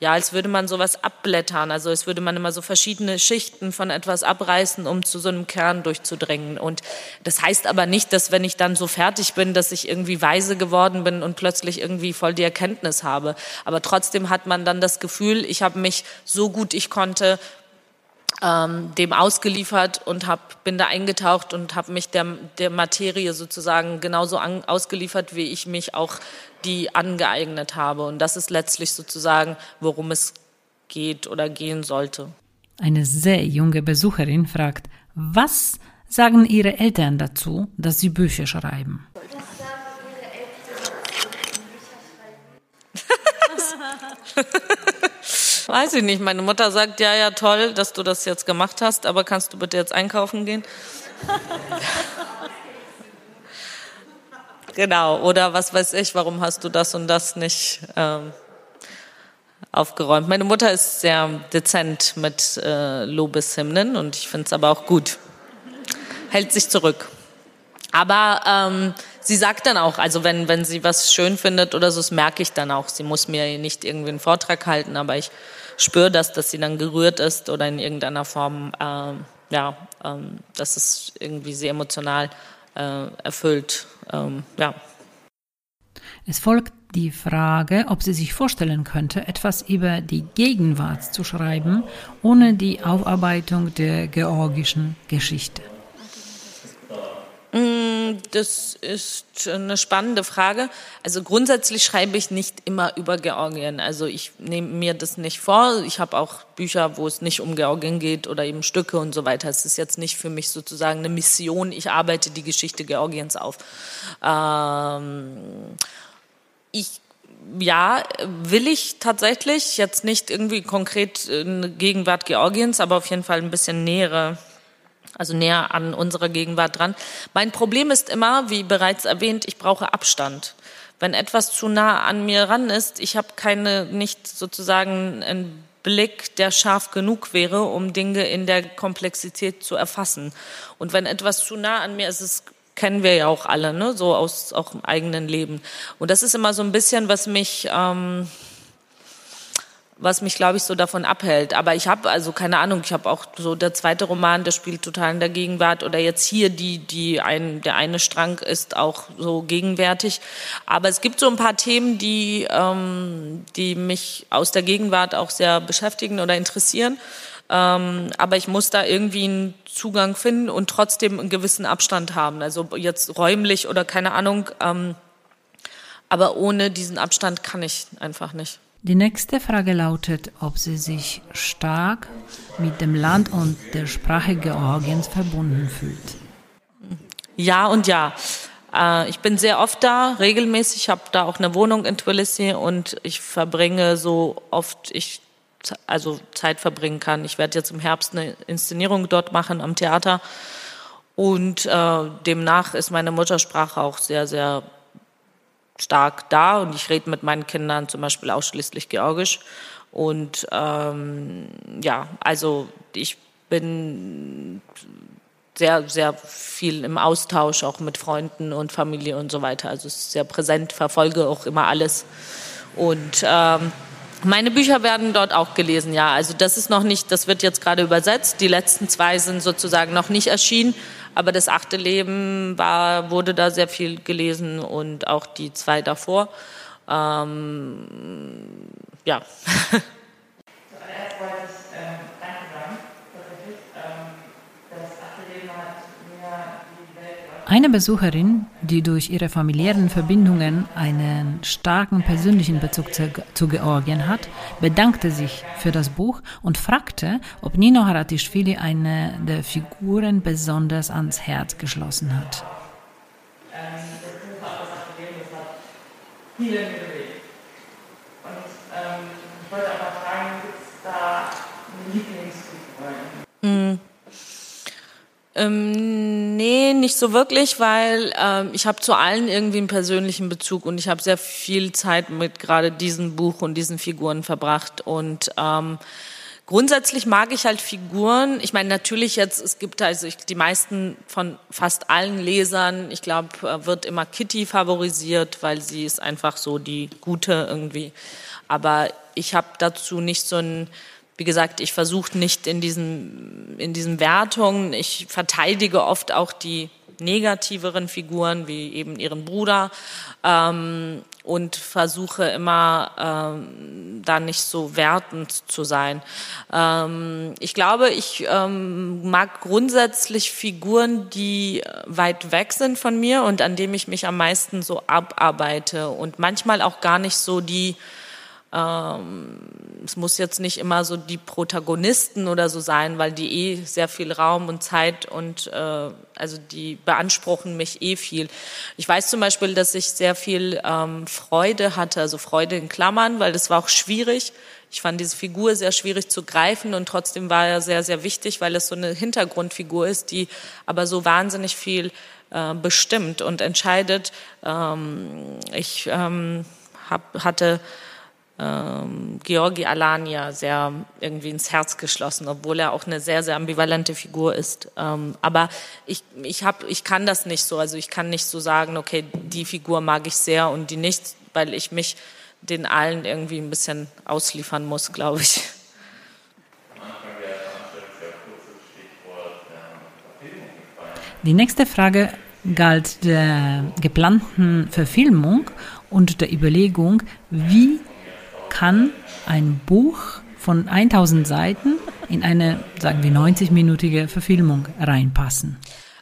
ja, als würde man sowas abblättern. Also als würde man immer so verschiedene Schichten von etwas abreißen, um zu so einem Kern durchzudringen. Und das heißt aber nicht, dass wenn ich dann so fertig bin, dass ich irgendwie weise geworden bin und plötzlich irgendwie voll die Erkenntnis habe. Aber trotzdem hat man dann das Gefühl, ich habe mich so gut ich konnte ähm, dem ausgeliefert und hab, bin da eingetaucht und habe mich der, der Materie sozusagen genauso an, ausgeliefert, wie ich mich auch die angeeignet habe. Und das ist letztlich sozusagen, worum es geht oder gehen sollte. Eine sehr junge Besucherin fragt, was sagen Ihre Eltern dazu, dass Sie Bücher schreiben? Weiß ich nicht. Meine Mutter sagt, ja, ja, toll, dass du das jetzt gemacht hast, aber kannst du bitte jetzt einkaufen gehen? Genau, oder was weiß ich, warum hast du das und das nicht ähm, aufgeräumt? Meine Mutter ist sehr dezent mit äh, Lobeshymnen und ich finde es aber auch gut. Hält sich zurück. Aber ähm, sie sagt dann auch, also wenn, wenn sie was schön findet oder so, das merke ich dann auch. Sie muss mir nicht irgendwie einen Vortrag halten, aber ich spüre das, dass sie dann gerührt ist oder in irgendeiner Form, äh, ja, ähm, dass es irgendwie sehr emotional äh, erfüllt. Ähm, ja. Es folgt die Frage, ob sie sich vorstellen könnte, etwas über die Gegenwart zu schreiben, ohne die Aufarbeitung der georgischen Geschichte. Mm, das ist eine spannende Frage. Also grundsätzlich schreibe ich nicht immer über Georgien. Also ich nehme mir das nicht vor. Ich habe auch Bücher, wo es nicht um Georgien geht oder eben Stücke und so weiter. Es ist jetzt nicht für mich sozusagen eine Mission. Ich arbeite die Geschichte Georgiens auf. Ähm, ich ja, will ich tatsächlich jetzt nicht irgendwie konkret eine Gegenwart Georgiens, aber auf jeden Fall ein bisschen nähere also näher an unserer Gegenwart dran. Mein Problem ist immer, wie bereits erwähnt, ich brauche Abstand. Wenn etwas zu nah an mir ran ist, ich habe keine, nicht sozusagen einen Blick, der scharf genug wäre, um Dinge in der Komplexität zu erfassen. Und wenn etwas zu nah an mir ist, ist kennen wir ja auch alle, ne? so aus auch im eigenen Leben. Und das ist immer so ein bisschen, was mich ähm, was mich, glaube ich, so davon abhält. Aber ich habe, also keine Ahnung, ich habe auch so der zweite Roman, der spielt total in der Gegenwart oder jetzt hier die, die ein, der eine Strang ist auch so gegenwärtig. Aber es gibt so ein paar Themen, die, ähm, die mich aus der Gegenwart auch sehr beschäftigen oder interessieren. Ähm, aber ich muss da irgendwie einen Zugang finden und trotzdem einen gewissen Abstand haben. Also jetzt räumlich oder keine Ahnung. Ähm, aber ohne diesen Abstand kann ich einfach nicht. Die nächste Frage lautet, ob sie sich stark mit dem Land und der Sprache Georgiens verbunden fühlt. Ja und ja. Äh, ich bin sehr oft da, regelmäßig. Ich habe da auch eine Wohnung in Tbilisi und ich verbringe so oft ich also Zeit verbringen kann. Ich werde jetzt im Herbst eine Inszenierung dort machen am Theater und äh, demnach ist meine Muttersprache auch sehr, sehr stark da und ich rede mit meinen Kindern zum Beispiel ausschließlich Georgisch. Und ähm, ja, also ich bin sehr, sehr viel im Austausch, auch mit Freunden und Familie und so weiter. Also sehr präsent, verfolge auch immer alles. Und ähm, meine Bücher werden dort auch gelesen, ja. Also das ist noch nicht, das wird jetzt gerade übersetzt. Die letzten zwei sind sozusagen noch nicht erschienen. Aber das achte Leben war, wurde da sehr viel gelesen und auch die zwei davor. Ähm, ja. Eine Besucherin, die durch ihre familiären Verbindungen einen starken persönlichen Bezug zu, zu, Georgien hat, bedankte sich für das Buch und fragte, ob Nino Haratischvili eine der Figuren besonders ans Herz geschlossen hat. Ähm, das Buch hat viele mir bewegt. Und ähm, ich wollte aber fragen, gibt es da eine Lieblingsfigur? Mm. Ähm, nee, nicht so wirklich, weil ähm, ich habe zu allen irgendwie einen persönlichen Bezug und ich habe sehr viel Zeit mit gerade diesem Buch und diesen Figuren verbracht und ähm, Grundsätzlich mag ich halt Figuren. Ich meine, natürlich jetzt, es gibt also ich, die meisten von fast allen Lesern, ich glaube, äh, wird immer Kitty favorisiert, weil sie ist einfach so die Gute irgendwie. Aber ich habe dazu nicht so ein wie gesagt, ich versuche nicht in diesen, in diesen Wertungen, ich verteidige oft auch die negativeren Figuren, wie eben ihren Bruder, ähm, und versuche immer ähm, da nicht so wertend zu sein. Ähm, ich glaube, ich ähm, mag grundsätzlich Figuren, die weit weg sind von mir und an dem ich mich am meisten so abarbeite und manchmal auch gar nicht so die ähm, es muss jetzt nicht immer so die Protagonisten oder so sein, weil die eh sehr viel Raum und Zeit und äh, also die beanspruchen mich eh viel. Ich weiß zum Beispiel, dass ich sehr viel ähm, Freude hatte, also Freude in Klammern, weil das war auch schwierig. Ich fand diese Figur sehr schwierig zu greifen und trotzdem war er sehr, sehr wichtig, weil es so eine Hintergrundfigur ist, die aber so wahnsinnig viel äh, bestimmt und entscheidet. Ähm, ich ähm, hab, hatte ähm, Georgi Alania sehr irgendwie ins Herz geschlossen, obwohl er auch eine sehr, sehr ambivalente Figur ist. Ähm, aber ich, ich, hab, ich kann das nicht so. Also ich kann nicht so sagen, okay, die Figur mag ich sehr und die nicht, weil ich mich den allen irgendwie ein bisschen ausliefern muss, glaube ich. Die nächste Frage galt der geplanten Verfilmung und der Überlegung, wie kann ein Buch von 1000 Seiten in eine, sagen wir, 90-minütige Verfilmung reinpassen?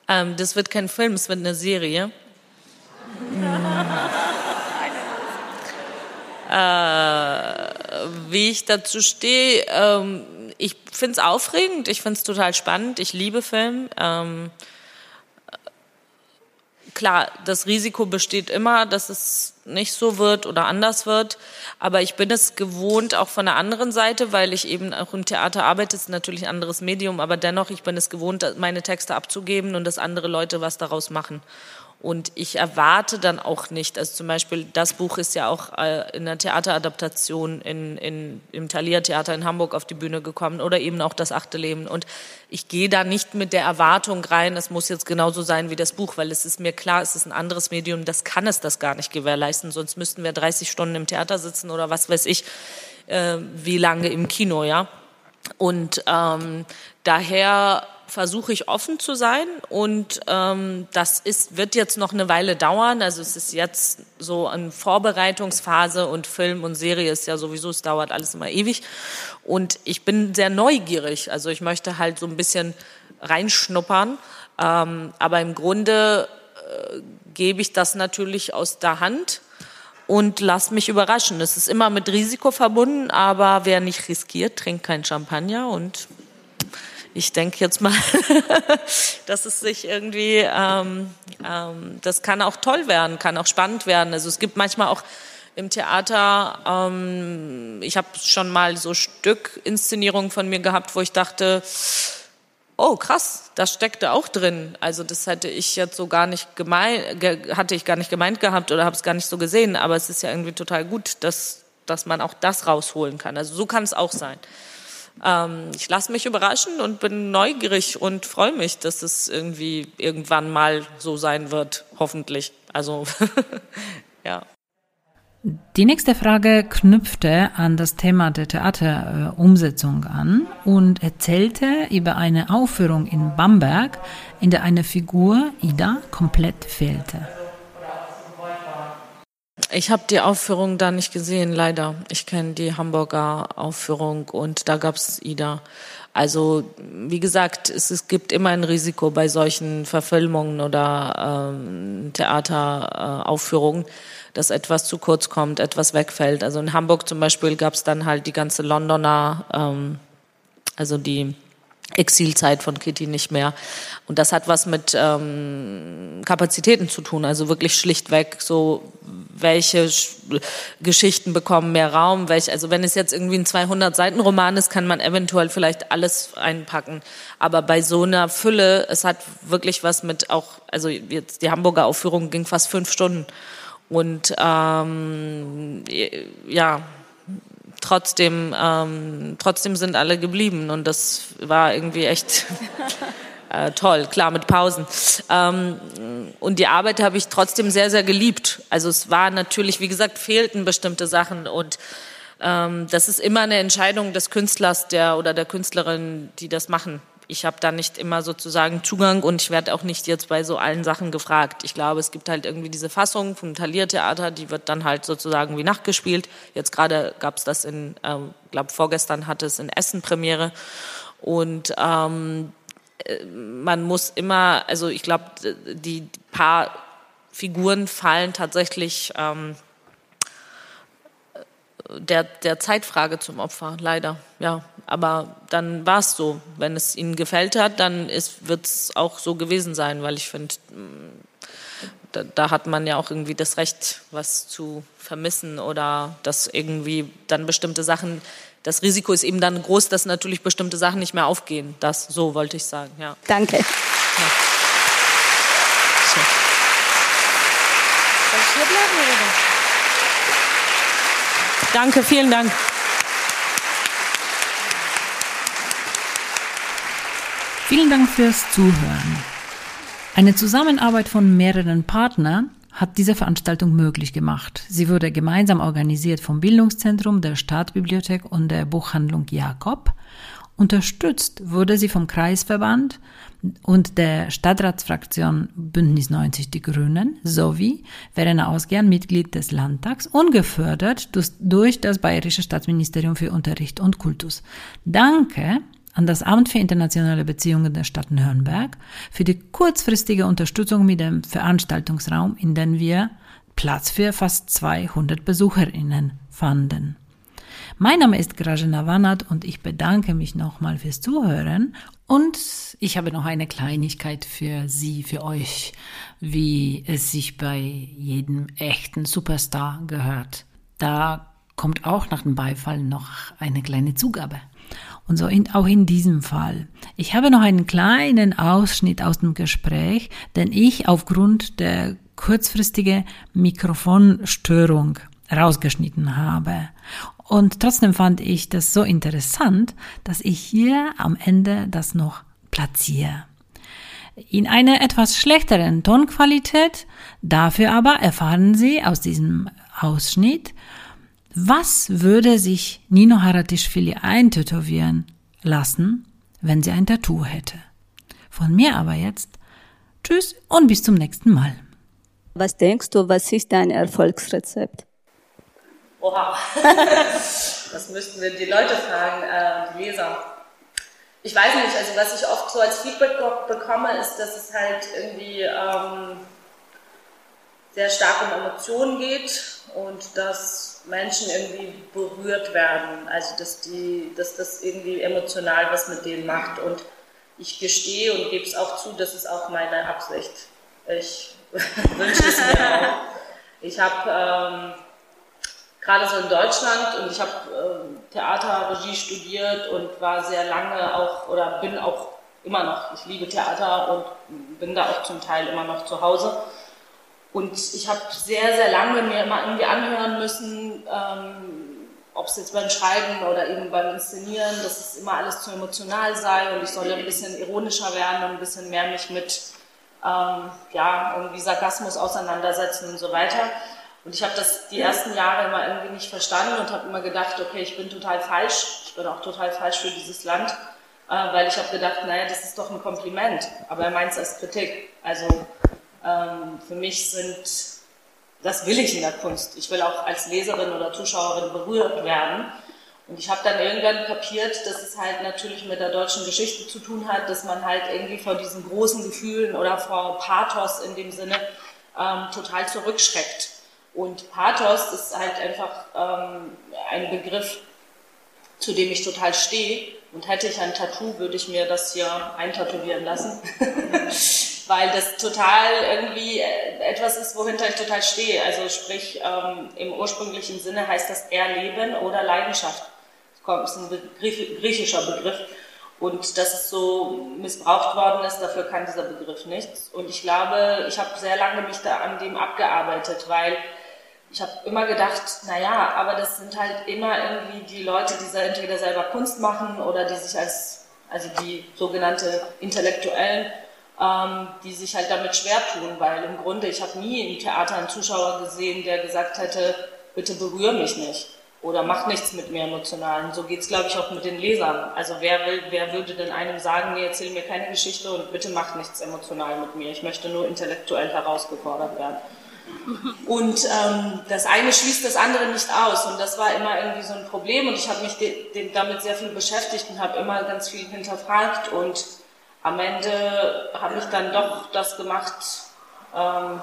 Ähm, das wird kein Film, es wird eine Serie. äh, wie ich dazu stehe, ähm, ich finde es aufregend, ich finde es total spannend, ich liebe Film. Ähm, klar, das Risiko besteht immer, dass es nicht so wird oder anders wird. Aber ich bin es gewohnt, auch von der anderen Seite, weil ich eben auch im Theater arbeite, ist natürlich ein anderes Medium, aber dennoch, ich bin es gewohnt, meine Texte abzugeben und dass andere Leute was daraus machen. Und ich erwarte dann auch nicht, also zum Beispiel das Buch ist ja auch äh, in der Theateradaptation in, in, im Thalia Theater in Hamburg auf die Bühne gekommen oder eben auch das achte Leben. Und ich gehe da nicht mit der Erwartung rein, es muss jetzt genauso sein wie das Buch, weil es ist mir klar, es ist ein anderes Medium, das kann es das gar nicht gewährleisten, sonst müssten wir 30 Stunden im Theater sitzen oder was weiß ich, äh, wie lange im Kino, ja. Und ähm, daher versuche ich offen zu sein und ähm, das ist, wird jetzt noch eine Weile dauern. Also es ist jetzt so eine Vorbereitungsphase und Film und Serie ist ja sowieso, es dauert alles immer ewig. Und ich bin sehr neugierig. Also ich möchte halt so ein bisschen reinschnuppern. Ähm, aber im Grunde äh, gebe ich das natürlich aus der Hand und lass mich überraschen. Es ist immer mit Risiko verbunden, aber wer nicht riskiert, trinkt kein Champagner und ich denke jetzt mal, dass es sich irgendwie, ähm, ähm, das kann auch toll werden, kann auch spannend werden. Also es gibt manchmal auch im Theater, ähm, ich habe schon mal so Stückinszenierungen von mir gehabt, wo ich dachte, oh krass, das steckte auch drin. Also das hätte ich jetzt so gar nicht gemeint, hatte ich gar nicht gemeint gehabt oder habe es gar nicht so gesehen. Aber es ist ja irgendwie total gut, dass, dass man auch das rausholen kann. Also so kann es auch sein. Ähm, ich lasse mich überraschen und bin neugierig und freue mich, dass es irgendwie irgendwann mal so sein wird, hoffentlich. Also ja. Die nächste Frage knüpfte an das Thema der Theaterumsetzung an und erzählte über eine Aufführung in Bamberg, in der eine Figur, Ida, komplett fehlte. Ich habe die Aufführung da nicht gesehen, leider. Ich kenne die Hamburger Aufführung und da gab's Ida. Also wie gesagt, es, es, gibt immer ein Risiko bei solchen Verfilmungen oder ähm, Theateraufführungen, dass etwas zu kurz kommt, etwas wegfällt. Also in Hamburg zum Beispiel gab's dann halt die ganze Londoner, ähm, also die Exilzeit von Kitty nicht mehr. Und das hat was mit ähm, Kapazitäten zu tun, also wirklich schlichtweg so, welche Geschichten bekommen mehr Raum, welche, also wenn es jetzt irgendwie ein 200-Seiten-Roman ist, kann man eventuell vielleicht alles einpacken. Aber bei so einer Fülle, es hat wirklich was mit auch, also jetzt die Hamburger Aufführung ging fast fünf Stunden. Und ähm, ja, trotzdem, ähm, trotzdem sind alle geblieben und das war irgendwie echt äh, toll, klar mit Pausen. Ähm, und die Arbeit habe ich trotzdem sehr, sehr geliebt. Also es war natürlich, wie gesagt, fehlten bestimmte Sachen und ähm, das ist immer eine Entscheidung des Künstlers der oder der Künstlerin, die das machen ich habe da nicht immer sozusagen Zugang und ich werde auch nicht jetzt bei so allen Sachen gefragt. Ich glaube, es gibt halt irgendwie diese Fassung vom Taliertheater, die wird dann halt sozusagen wie nachgespielt. Jetzt gerade gab es das in, ähm, glaube vorgestern hatte es in Essen Premiere und ähm, äh, man muss immer, also ich glaube, die paar Figuren fallen tatsächlich ähm, der, der Zeitfrage zum Opfer, leider, ja. Aber dann war es so. Wenn es ihnen gefällt hat, dann wird es auch so gewesen sein, weil ich finde, da, da, hat man ja auch irgendwie das Recht, was zu vermissen oder dass irgendwie dann bestimmte Sachen, das Risiko ist eben dann groß, dass natürlich bestimmte Sachen nicht mehr aufgehen. Das, so wollte ich sagen, ja. Danke. Ja. So. Danke, vielen Dank. Vielen Dank fürs Zuhören. Eine Zusammenarbeit von mehreren Partnern hat diese Veranstaltung möglich gemacht. Sie wurde gemeinsam organisiert vom Bildungszentrum, der Stadtbibliothek und der Buchhandlung Jakob. Unterstützt wurde sie vom Kreisverband und der Stadtratsfraktion Bündnis 90 Die Grünen sowie Verena Ausgern, Mitglied des Landtags und gefördert durch das Bayerische Staatsministerium für Unterricht und Kultus. Danke an das Amt für internationale Beziehungen der Stadt Nürnberg für die kurzfristige Unterstützung mit dem Veranstaltungsraum, in dem wir Platz für fast 200 BesucherInnen fanden. Mein Name ist Grajena Wanat und ich bedanke mich nochmal fürs Zuhören und ich habe noch eine Kleinigkeit für Sie, für euch, wie es sich bei jedem echten Superstar gehört. Da kommt auch nach dem Beifall noch eine kleine Zugabe. Und so in, auch in diesem Fall. Ich habe noch einen kleinen Ausschnitt aus dem Gespräch, den ich aufgrund der kurzfristigen Mikrofonstörung rausgeschnitten habe. Und trotzdem fand ich das so interessant, dass ich hier am Ende das noch platziere. In einer etwas schlechteren Tonqualität, dafür aber erfahren Sie aus diesem Ausschnitt, was würde sich Nino Haratischvili eintätowieren lassen, wenn sie ein Tattoo hätte? Von mir aber jetzt Tschüss und bis zum nächsten Mal. Was denkst du, was ist dein Erfolgsrezept? Oha, das müssten wir die Leute fragen, äh, die Leser. Ich weiß nicht, also was ich oft so als Feedback bekomme, ist, dass es halt irgendwie ähm, sehr stark um Emotionen geht und dass Menschen irgendwie berührt werden, also dass, die, dass das irgendwie emotional was mit denen macht. Und ich gestehe und gebe es auch zu, das ist auch meine Absicht. Ich wünsche es mir auch. Ich habe ähm, gerade so in Deutschland und ich habe ähm, Theaterregie studiert und war sehr lange auch oder bin auch immer noch, ich liebe Theater und bin da auch zum Teil immer noch zu Hause. Und ich habe sehr, sehr lange mir immer irgendwie anhören müssen, ähm, ob es jetzt beim Schreiben oder eben beim Inszenieren, dass es immer alles zu emotional sei und ich solle ein bisschen ironischer werden und ein bisschen mehr mich mit ähm, ja, irgendwie Sarkasmus auseinandersetzen und so weiter. Und ich habe das die ersten Jahre immer irgendwie nicht verstanden und habe immer gedacht, okay, ich bin total falsch, ich bin auch total falsch für dieses Land, äh, weil ich habe gedacht, naja, das ist doch ein Kompliment, aber er meint es als Kritik. Also ähm, für mich sind, das will ich in der Kunst. Ich will auch als Leserin oder Zuschauerin berührt werden. Und ich habe dann irgendwann kapiert, dass es halt natürlich mit der deutschen Geschichte zu tun hat, dass man halt irgendwie vor diesen großen Gefühlen oder vor Pathos in dem Sinne ähm, total zurückschreckt. Und Pathos ist halt einfach ähm, ein Begriff, zu dem ich total stehe. Und hätte ich ein Tattoo, würde ich mir das hier eintätowieren lassen. weil das total irgendwie äh, etwas ist, wohinter ich total stehe. Also sprich, ähm, im ursprünglichen Sinne heißt das Erleben oder Leidenschaft. Das ist ein Begriff, griechischer Begriff. Und dass es so missbraucht worden ist, dafür kann dieser Begriff nichts. Und ich glaube, ich habe sehr lange mich da an dem abgearbeitet, weil ich habe immer gedacht, naja, aber das sind halt immer irgendwie die Leute, die entweder selber Kunst machen oder die sich als, also die sogenannte Intellektuellen, ähm, die sich halt damit schwer tun, weil im Grunde, ich habe nie im Theater einen Zuschauer gesehen, der gesagt hätte, bitte berühre mich nicht oder mach nichts mit mir emotional. Und so geht's, glaube ich, auch mit den Lesern. Also wer, will, wer würde denn einem sagen, nee, erzähl mir keine Geschichte und bitte mach nichts emotional mit mir. Ich möchte nur intellektuell herausgefordert werden. Und ähm, das eine schließt das andere nicht aus. Und das war immer irgendwie so ein Problem. Und ich habe mich de, de, damit sehr viel beschäftigt und habe immer ganz viel hinterfragt. Und am Ende habe ich dann doch das gemacht, ähm,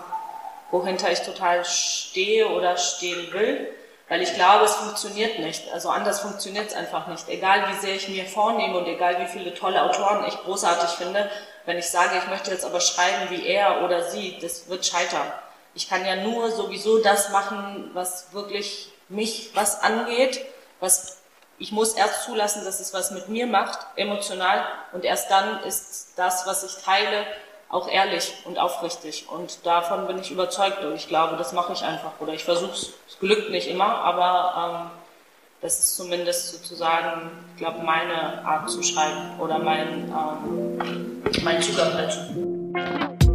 wohinter ich total stehe oder stehen will. Weil ich glaube, es funktioniert nicht. Also anders funktioniert es einfach nicht. Egal wie sehr ich mir vornehme und egal wie viele tolle Autoren ich großartig finde, wenn ich sage, ich möchte jetzt aber schreiben wie er oder sie, das wird scheitern. Ich kann ja nur sowieso das machen, was wirklich mich was angeht, was ich muss erst zulassen, dass es was mit mir macht, emotional, und erst dann ist das, was ich teile, auch ehrlich und aufrichtig. Und davon bin ich überzeugt und ich glaube, das mache ich einfach. Oder ich versuche es. Es glückt nicht immer, aber ähm, Das ist zumindest sozusagen, ich glaube, meine Art zu schreiben oder mein, ähm, mein Zugang dazu.